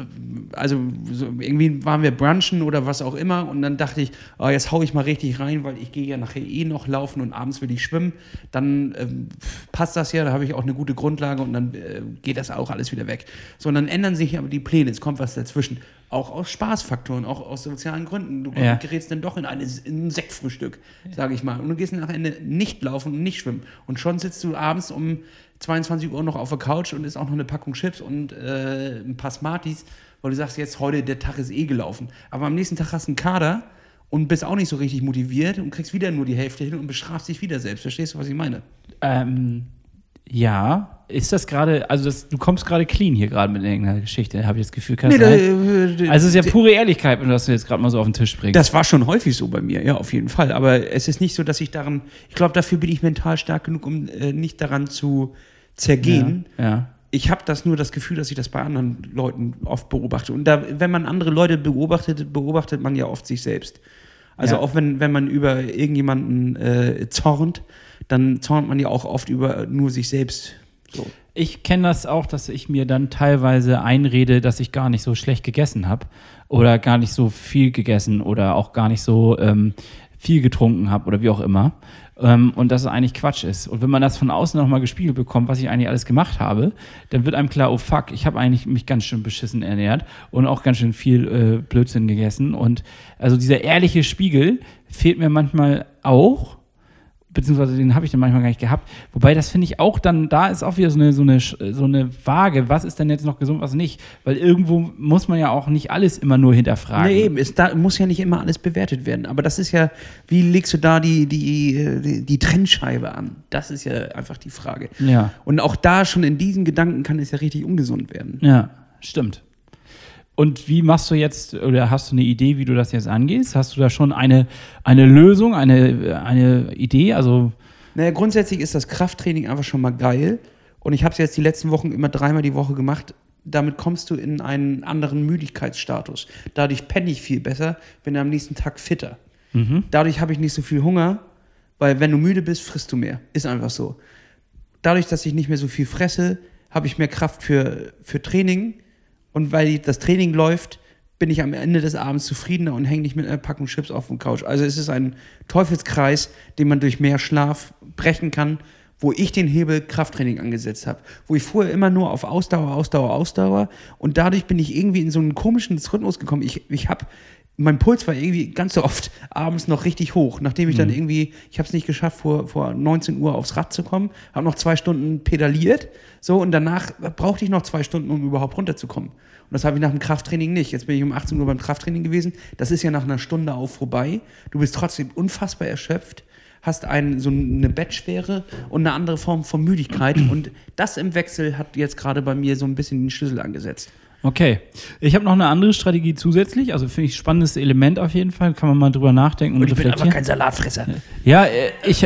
also so, irgendwie waren wir brunchen oder was auch immer und dann dachte ich, oh, jetzt hau ich mal richtig rein, weil ich gehe ja nachher eh noch laufen und abends will ich schwimmen. Dann ähm, passt das ja, da habe ich auch eine gute Grundlage und dann äh, geht das auch alles wieder weg. So, und dann ändern sich aber die Pläne, es kommt was dazwischen. Auch aus Spaßfaktoren, auch aus sozialen Gründen. Du Ja. gerätst dann doch in, eine, in ein Sektfrühstück, sage ich mal. Und du gehst nach Ende nicht laufen und nicht schwimmen. Und schon sitzt du abends um 22 Uhr noch auf der Couch und isst auch noch eine Packung Chips und äh, ein paar Smarties, weil du sagst, jetzt heute der Tag ist eh gelaufen. Aber am nächsten Tag hast du einen Kader und bist auch nicht so richtig motiviert und kriegst wieder nur die Hälfte hin und bestrafst dich wieder selbst. Verstehst du, was ich meine? Ähm, ja. Ist das gerade, also das, du kommst gerade clean hier gerade mit irgendeiner Geschichte, habe ich das Gefühl. Kann das da, äh, also es ist ja pure Ehrlichkeit, wenn du das jetzt gerade mal so auf den Tisch bringst. Das war schon häufig so bei mir, ja, auf jeden Fall. Aber es ist nicht so, dass ich daran, ich glaube, dafür bin ich mental stark genug, um äh, nicht daran zu zergehen. ja, ja. Ich habe das nur das Gefühl, dass ich das bei anderen Leuten oft beobachte. Und da, wenn man andere Leute beobachtet, beobachtet man ja oft sich selbst. Also Ja. auch wenn, wenn man über irgendjemanden äh, zornt, dann zornt man ja auch oft über nur sich selbst. So. Ich kenne das auch, dass ich mir dann teilweise einrede, dass ich gar nicht so schlecht gegessen habe oder gar nicht so viel gegessen oder auch gar nicht so ähm, viel getrunken habe oder wie auch immer. Ähm, und dass es eigentlich Quatsch ist. Und wenn man das von außen nochmal gespiegelt bekommt, was ich eigentlich alles gemacht habe, dann wird einem klar, oh fuck, ich habe eigentlich mich ganz schön beschissen ernährt und auch ganz schön viel äh, Blödsinn gegessen. Und also dieser ehrliche Spiegel fehlt mir manchmal auch beziehungsweise den habe ich dann manchmal gar nicht gehabt. Wobei das finde ich auch dann, da ist auch wieder so eine, so, eine, so eine Waage, was ist denn jetzt noch gesund, was nicht. Weil irgendwo muss man ja auch nicht alles immer nur hinterfragen. Nee, eben, es da muss ja nicht immer alles bewertet werden. Aber das ist ja, wie legst du da die, die, die, die Trennscheibe an? Das ist ja einfach die Frage. Ja, Und auch da schon in diesen Gedanken kann es ja richtig ungesund werden. ja, stimmt. Und wie machst du jetzt, oder hast du eine Idee, wie du das jetzt angehst? Hast du da schon eine, eine Lösung, eine, eine Idee? Also, Naja, grundsätzlich ist das Krafttraining einfach schon mal geil. Und ich habe es jetzt die letzten Wochen immer dreimal die Woche gemacht. Damit kommst du in einen anderen Müdigkeitsstatus. Dadurch penne ich viel besser, bin am nächsten Tag fitter. Dadurch habe ich nicht so viel Hunger, weil wenn du müde bist, frisst du mehr. Ist einfach so. Dadurch, dass ich nicht mehr so viel fresse, habe ich mehr Kraft für, für Training. Und weil das Training läuft, bin ich am Ende des Abends zufriedener und hänge nicht mit einer Packung Chips auf dem Couch. Also es ist ein Teufelskreis, den man durch mehr Schlaf brechen kann, wo ich den Hebel Krafttraining angesetzt habe. Wo ich vorher immer nur auf Ausdauer, Ausdauer, Ausdauer und dadurch bin ich irgendwie in so einen komischen Rhythmus gekommen. Ich, ich habe mein Puls war irgendwie ganz so oft abends noch richtig hoch, nachdem ich dann irgendwie, ich habe es nicht geschafft, vor, vor 19 Uhr aufs Rad zu kommen, habe noch zwei Stunden pedaliert, so und danach brauchte ich noch zwei Stunden, um überhaupt runterzukommen. Und das habe ich nach dem Krafttraining nicht. Jetzt bin ich um 18 Uhr beim Krafttraining gewesen. Das ist ja nach einer Stunde auch vorbei. Du bist trotzdem unfassbar erschöpft, hast ein, so eine Bettschwere und eine andere Form von Müdigkeit. Und das im Wechsel hat jetzt gerade bei mir so ein bisschen den Schlüssel angesetzt. Okay. Ich habe noch eine andere Strategie zusätzlich. Also finde ich spannendes Element auf jeden Fall. Kann man mal drüber nachdenken und, Und ich bin reflektieren. kein Salatfresser. Ja, äh, ich,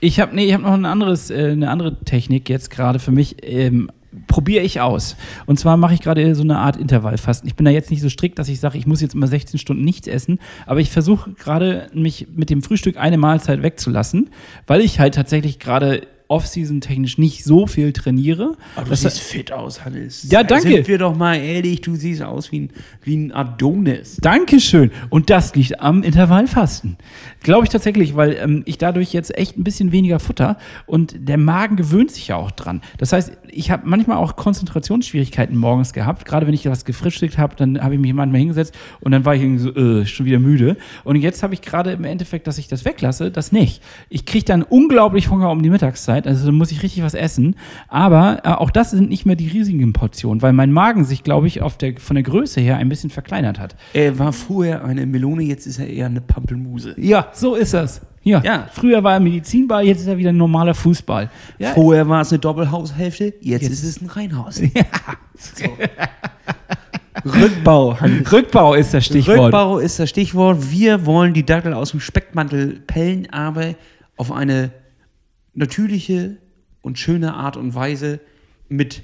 ich habe nee, ich hab noch ein anderes, äh, eine andere Technik jetzt gerade für mich. Ähm, Probiere ich aus. Und zwar mache ich gerade so eine Art Intervallfasten. Ich bin da jetzt nicht so strikt, dass ich sage, ich muss jetzt immer 16 Stunden nichts essen, aber ich versuche gerade, mich mit dem Frühstück eine Mahlzeit wegzulassen, weil ich halt tatsächlich gerade Off-Season technisch nicht so viel trainiere. Aber du Das- siehst fit aus, Hannes. Ja, danke. Sind wir doch mal ehrlich, du siehst aus wie ein, wie ein Adonis. Dankeschön. Und das liegt am Intervallfasten. Glaube ich tatsächlich, weil ähm, ich dadurch jetzt echt ein bisschen weniger Futter und der Magen gewöhnt sich ja auch dran. Das heißt, ich habe manchmal auch Konzentrationsschwierigkeiten morgens gehabt. Gerade wenn ich was gefrühstückt habe, dann habe ich mich manchmal hingesetzt und dann war ich irgendwie so, äh, schon wieder müde. Und jetzt habe ich gerade im Endeffekt, dass ich das weglasse, das nicht. Ich kriege dann unglaublich Hunger um die Mittagszeit, also dann muss ich richtig was essen. Aber äh, auch das sind nicht mehr die riesigen Portionen, weil mein Magen sich, glaube ich, auf der, von der Größe her ein bisschen verkleinert hat. Er war vorher eine Melone, jetzt ist er eher eine Pampelmuse. Ja, so ist das. Ja. Ja. Früher war er Medizinball, jetzt ist er wieder ein normaler Fußball. Ja. Vorher war es eine Doppelhaushälfte, jetzt, ist es ein Reihenhaus. Rückbau, Hannes. Rückbau ist das Stichwort. Rückbau ist das Stichwort. Wir wollen die Dackel aus dem Speckmantel pellen, aber auf eine natürliche und schöne Art und Weise mit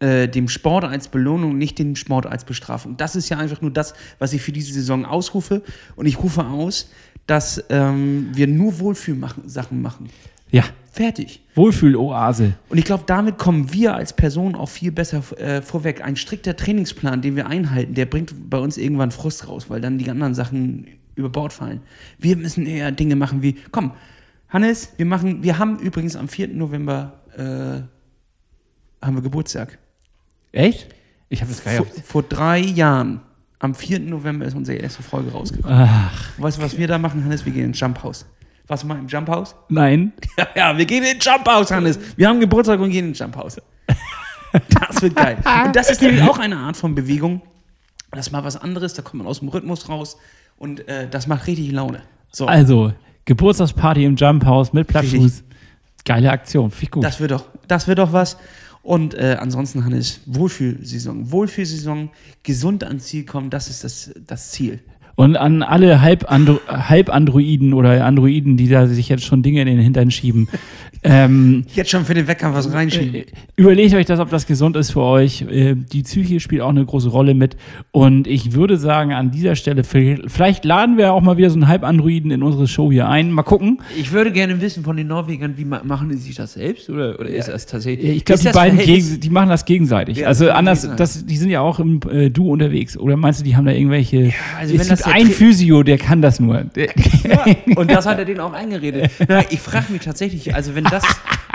äh, dem Sport als Belohnung, nicht dem Sport als Bestrafung. Das ist ja einfach nur das, was ich für diese Saison ausrufe. Und ich rufe aus, dass ähm, wir nur Wohlfühlsachen machen. Ja. Fertig. Wohlfühloase. Und ich glaube, damit kommen wir als Person auch viel besser äh, vorweg. Ein strikter Trainingsplan, den wir einhalten, der bringt bei uns irgendwann Frust raus, weil dann die anderen Sachen über Bord fallen. Wir müssen eher Dinge machen wie, komm, Hannes, wir machen, wir haben übrigens am 4. November äh, haben wir Geburtstag. Echt? Ich habe das gar Vor, vor drei Jahren, am 4. November ist unsere erste Folge rausgekommen. Ach, Weißt du, was wir da machen, Hannes? Wir gehen ins Jumphaus. Warst du mal im Jumphaus? nein. Ja, ja, wir gehen ins Jumphaus, Hannes. Wir haben Geburtstag und gehen ins Jumphaus. Das wird geil. Und das ist nämlich auch eine Art von Bewegung. Das ist mal was anderes, da kommt man aus dem Rhythmus raus und äh, das macht richtig Laune. So, Also, Geburtstagsparty im Jumphaus mit Plattfuß. Geile Aktion. Ich gut. das wird doch, das wird doch was. Und äh, ansonsten, Hannes, Wohlfühlsaison. Wohlfühlsaison, gesund ans Ziel kommen, das ist das, das Ziel. Und an alle Halb-Andro- Halb-Androiden oder Androiden, die da sich jetzt schon Dinge in den Hintern schieben. ähm, Jetzt schon für den Wecker was reinschieben. Äh, Überlegt euch das, ob das gesund ist für euch. Äh, Die Psyche spielt auch eine große Rolle mit. Und ich würde sagen, an dieser Stelle, vielleicht laden wir auch mal wieder so einen Halbandroiden in unsere Show hier ein. Mal gucken. Ich würde gerne wissen von den Norwegern, wie ma machen die sich das selbst oder, oder ist das tatsächlich? Ich glaube, die beiden gegen, die machen das gegenseitig. Ja, also anders, das, die sind ja auch im äh, Du unterwegs. Oder meinst du, die haben da irgendwelche. also wenn das einen Tra- Physio, der kann das nur. Der, Und das hat er denen auch eingeredet. Na, ich frage mich tatsächlich, also wenn das,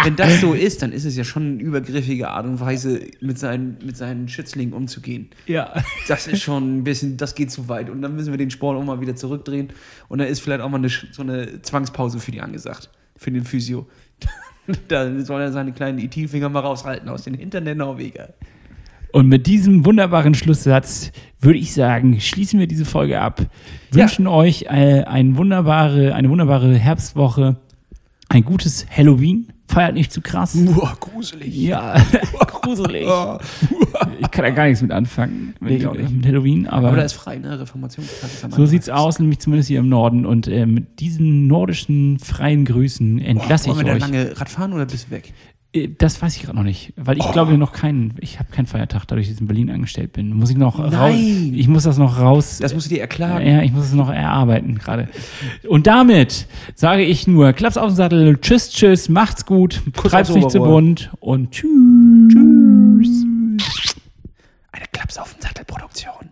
wenn das so ist, dann ist es ja schon eine übergriffige Art und Weise, mit seinen, mit seinen Schützlingen umzugehen. ja. Das ist schon ein bisschen, das geht zu weit. Und dann müssen wir den Sport auch mal wieder zurückdrehen. Und dann ist vielleicht auch mal eine, so eine Zwangspause für die angesagt. Für den Physio. da soll er seine kleinen IT-Finger mal raushalten aus den Hintern der Norweger. Und mit diesem wunderbaren Schlusssatz würde ich sagen, schließen wir diese Folge ab. Ja. Wünschen euch äh, ein wunderbare, eine wunderbare Herbstwoche, ein gutes Halloween. Feiert nicht zu krass. Uah, gruselig. Ja, gruselig. Ich kann da gar nichts mit anfangen mit, ich mit Halloween, aber, Aber da ist frei, ne? Am so sieht's aus, nämlich zumindest hier im Norden. Und äh, mit diesen nordischen freien Grüßen entlasse Wollen wir ich da euch. lange Radfahren oder bist du weg? Äh, Das weiß ich gerade noch nicht, weil ich glaube noch keinen, ich habe keinen Feiertag, dadurch, dass ich in Berlin angestellt bin. Muss ich noch raus, Nein! ich muss das noch raus, Das musst du dir erklagen. ja, ich muss es noch erarbeiten gerade. Und damit sage ich nur, Klaps auf den Sattel, tschüss, tschüss, macht's gut, treib's aufs nicht zu bunt und tschüss. Eine Klaps auf den Sattel Produktion.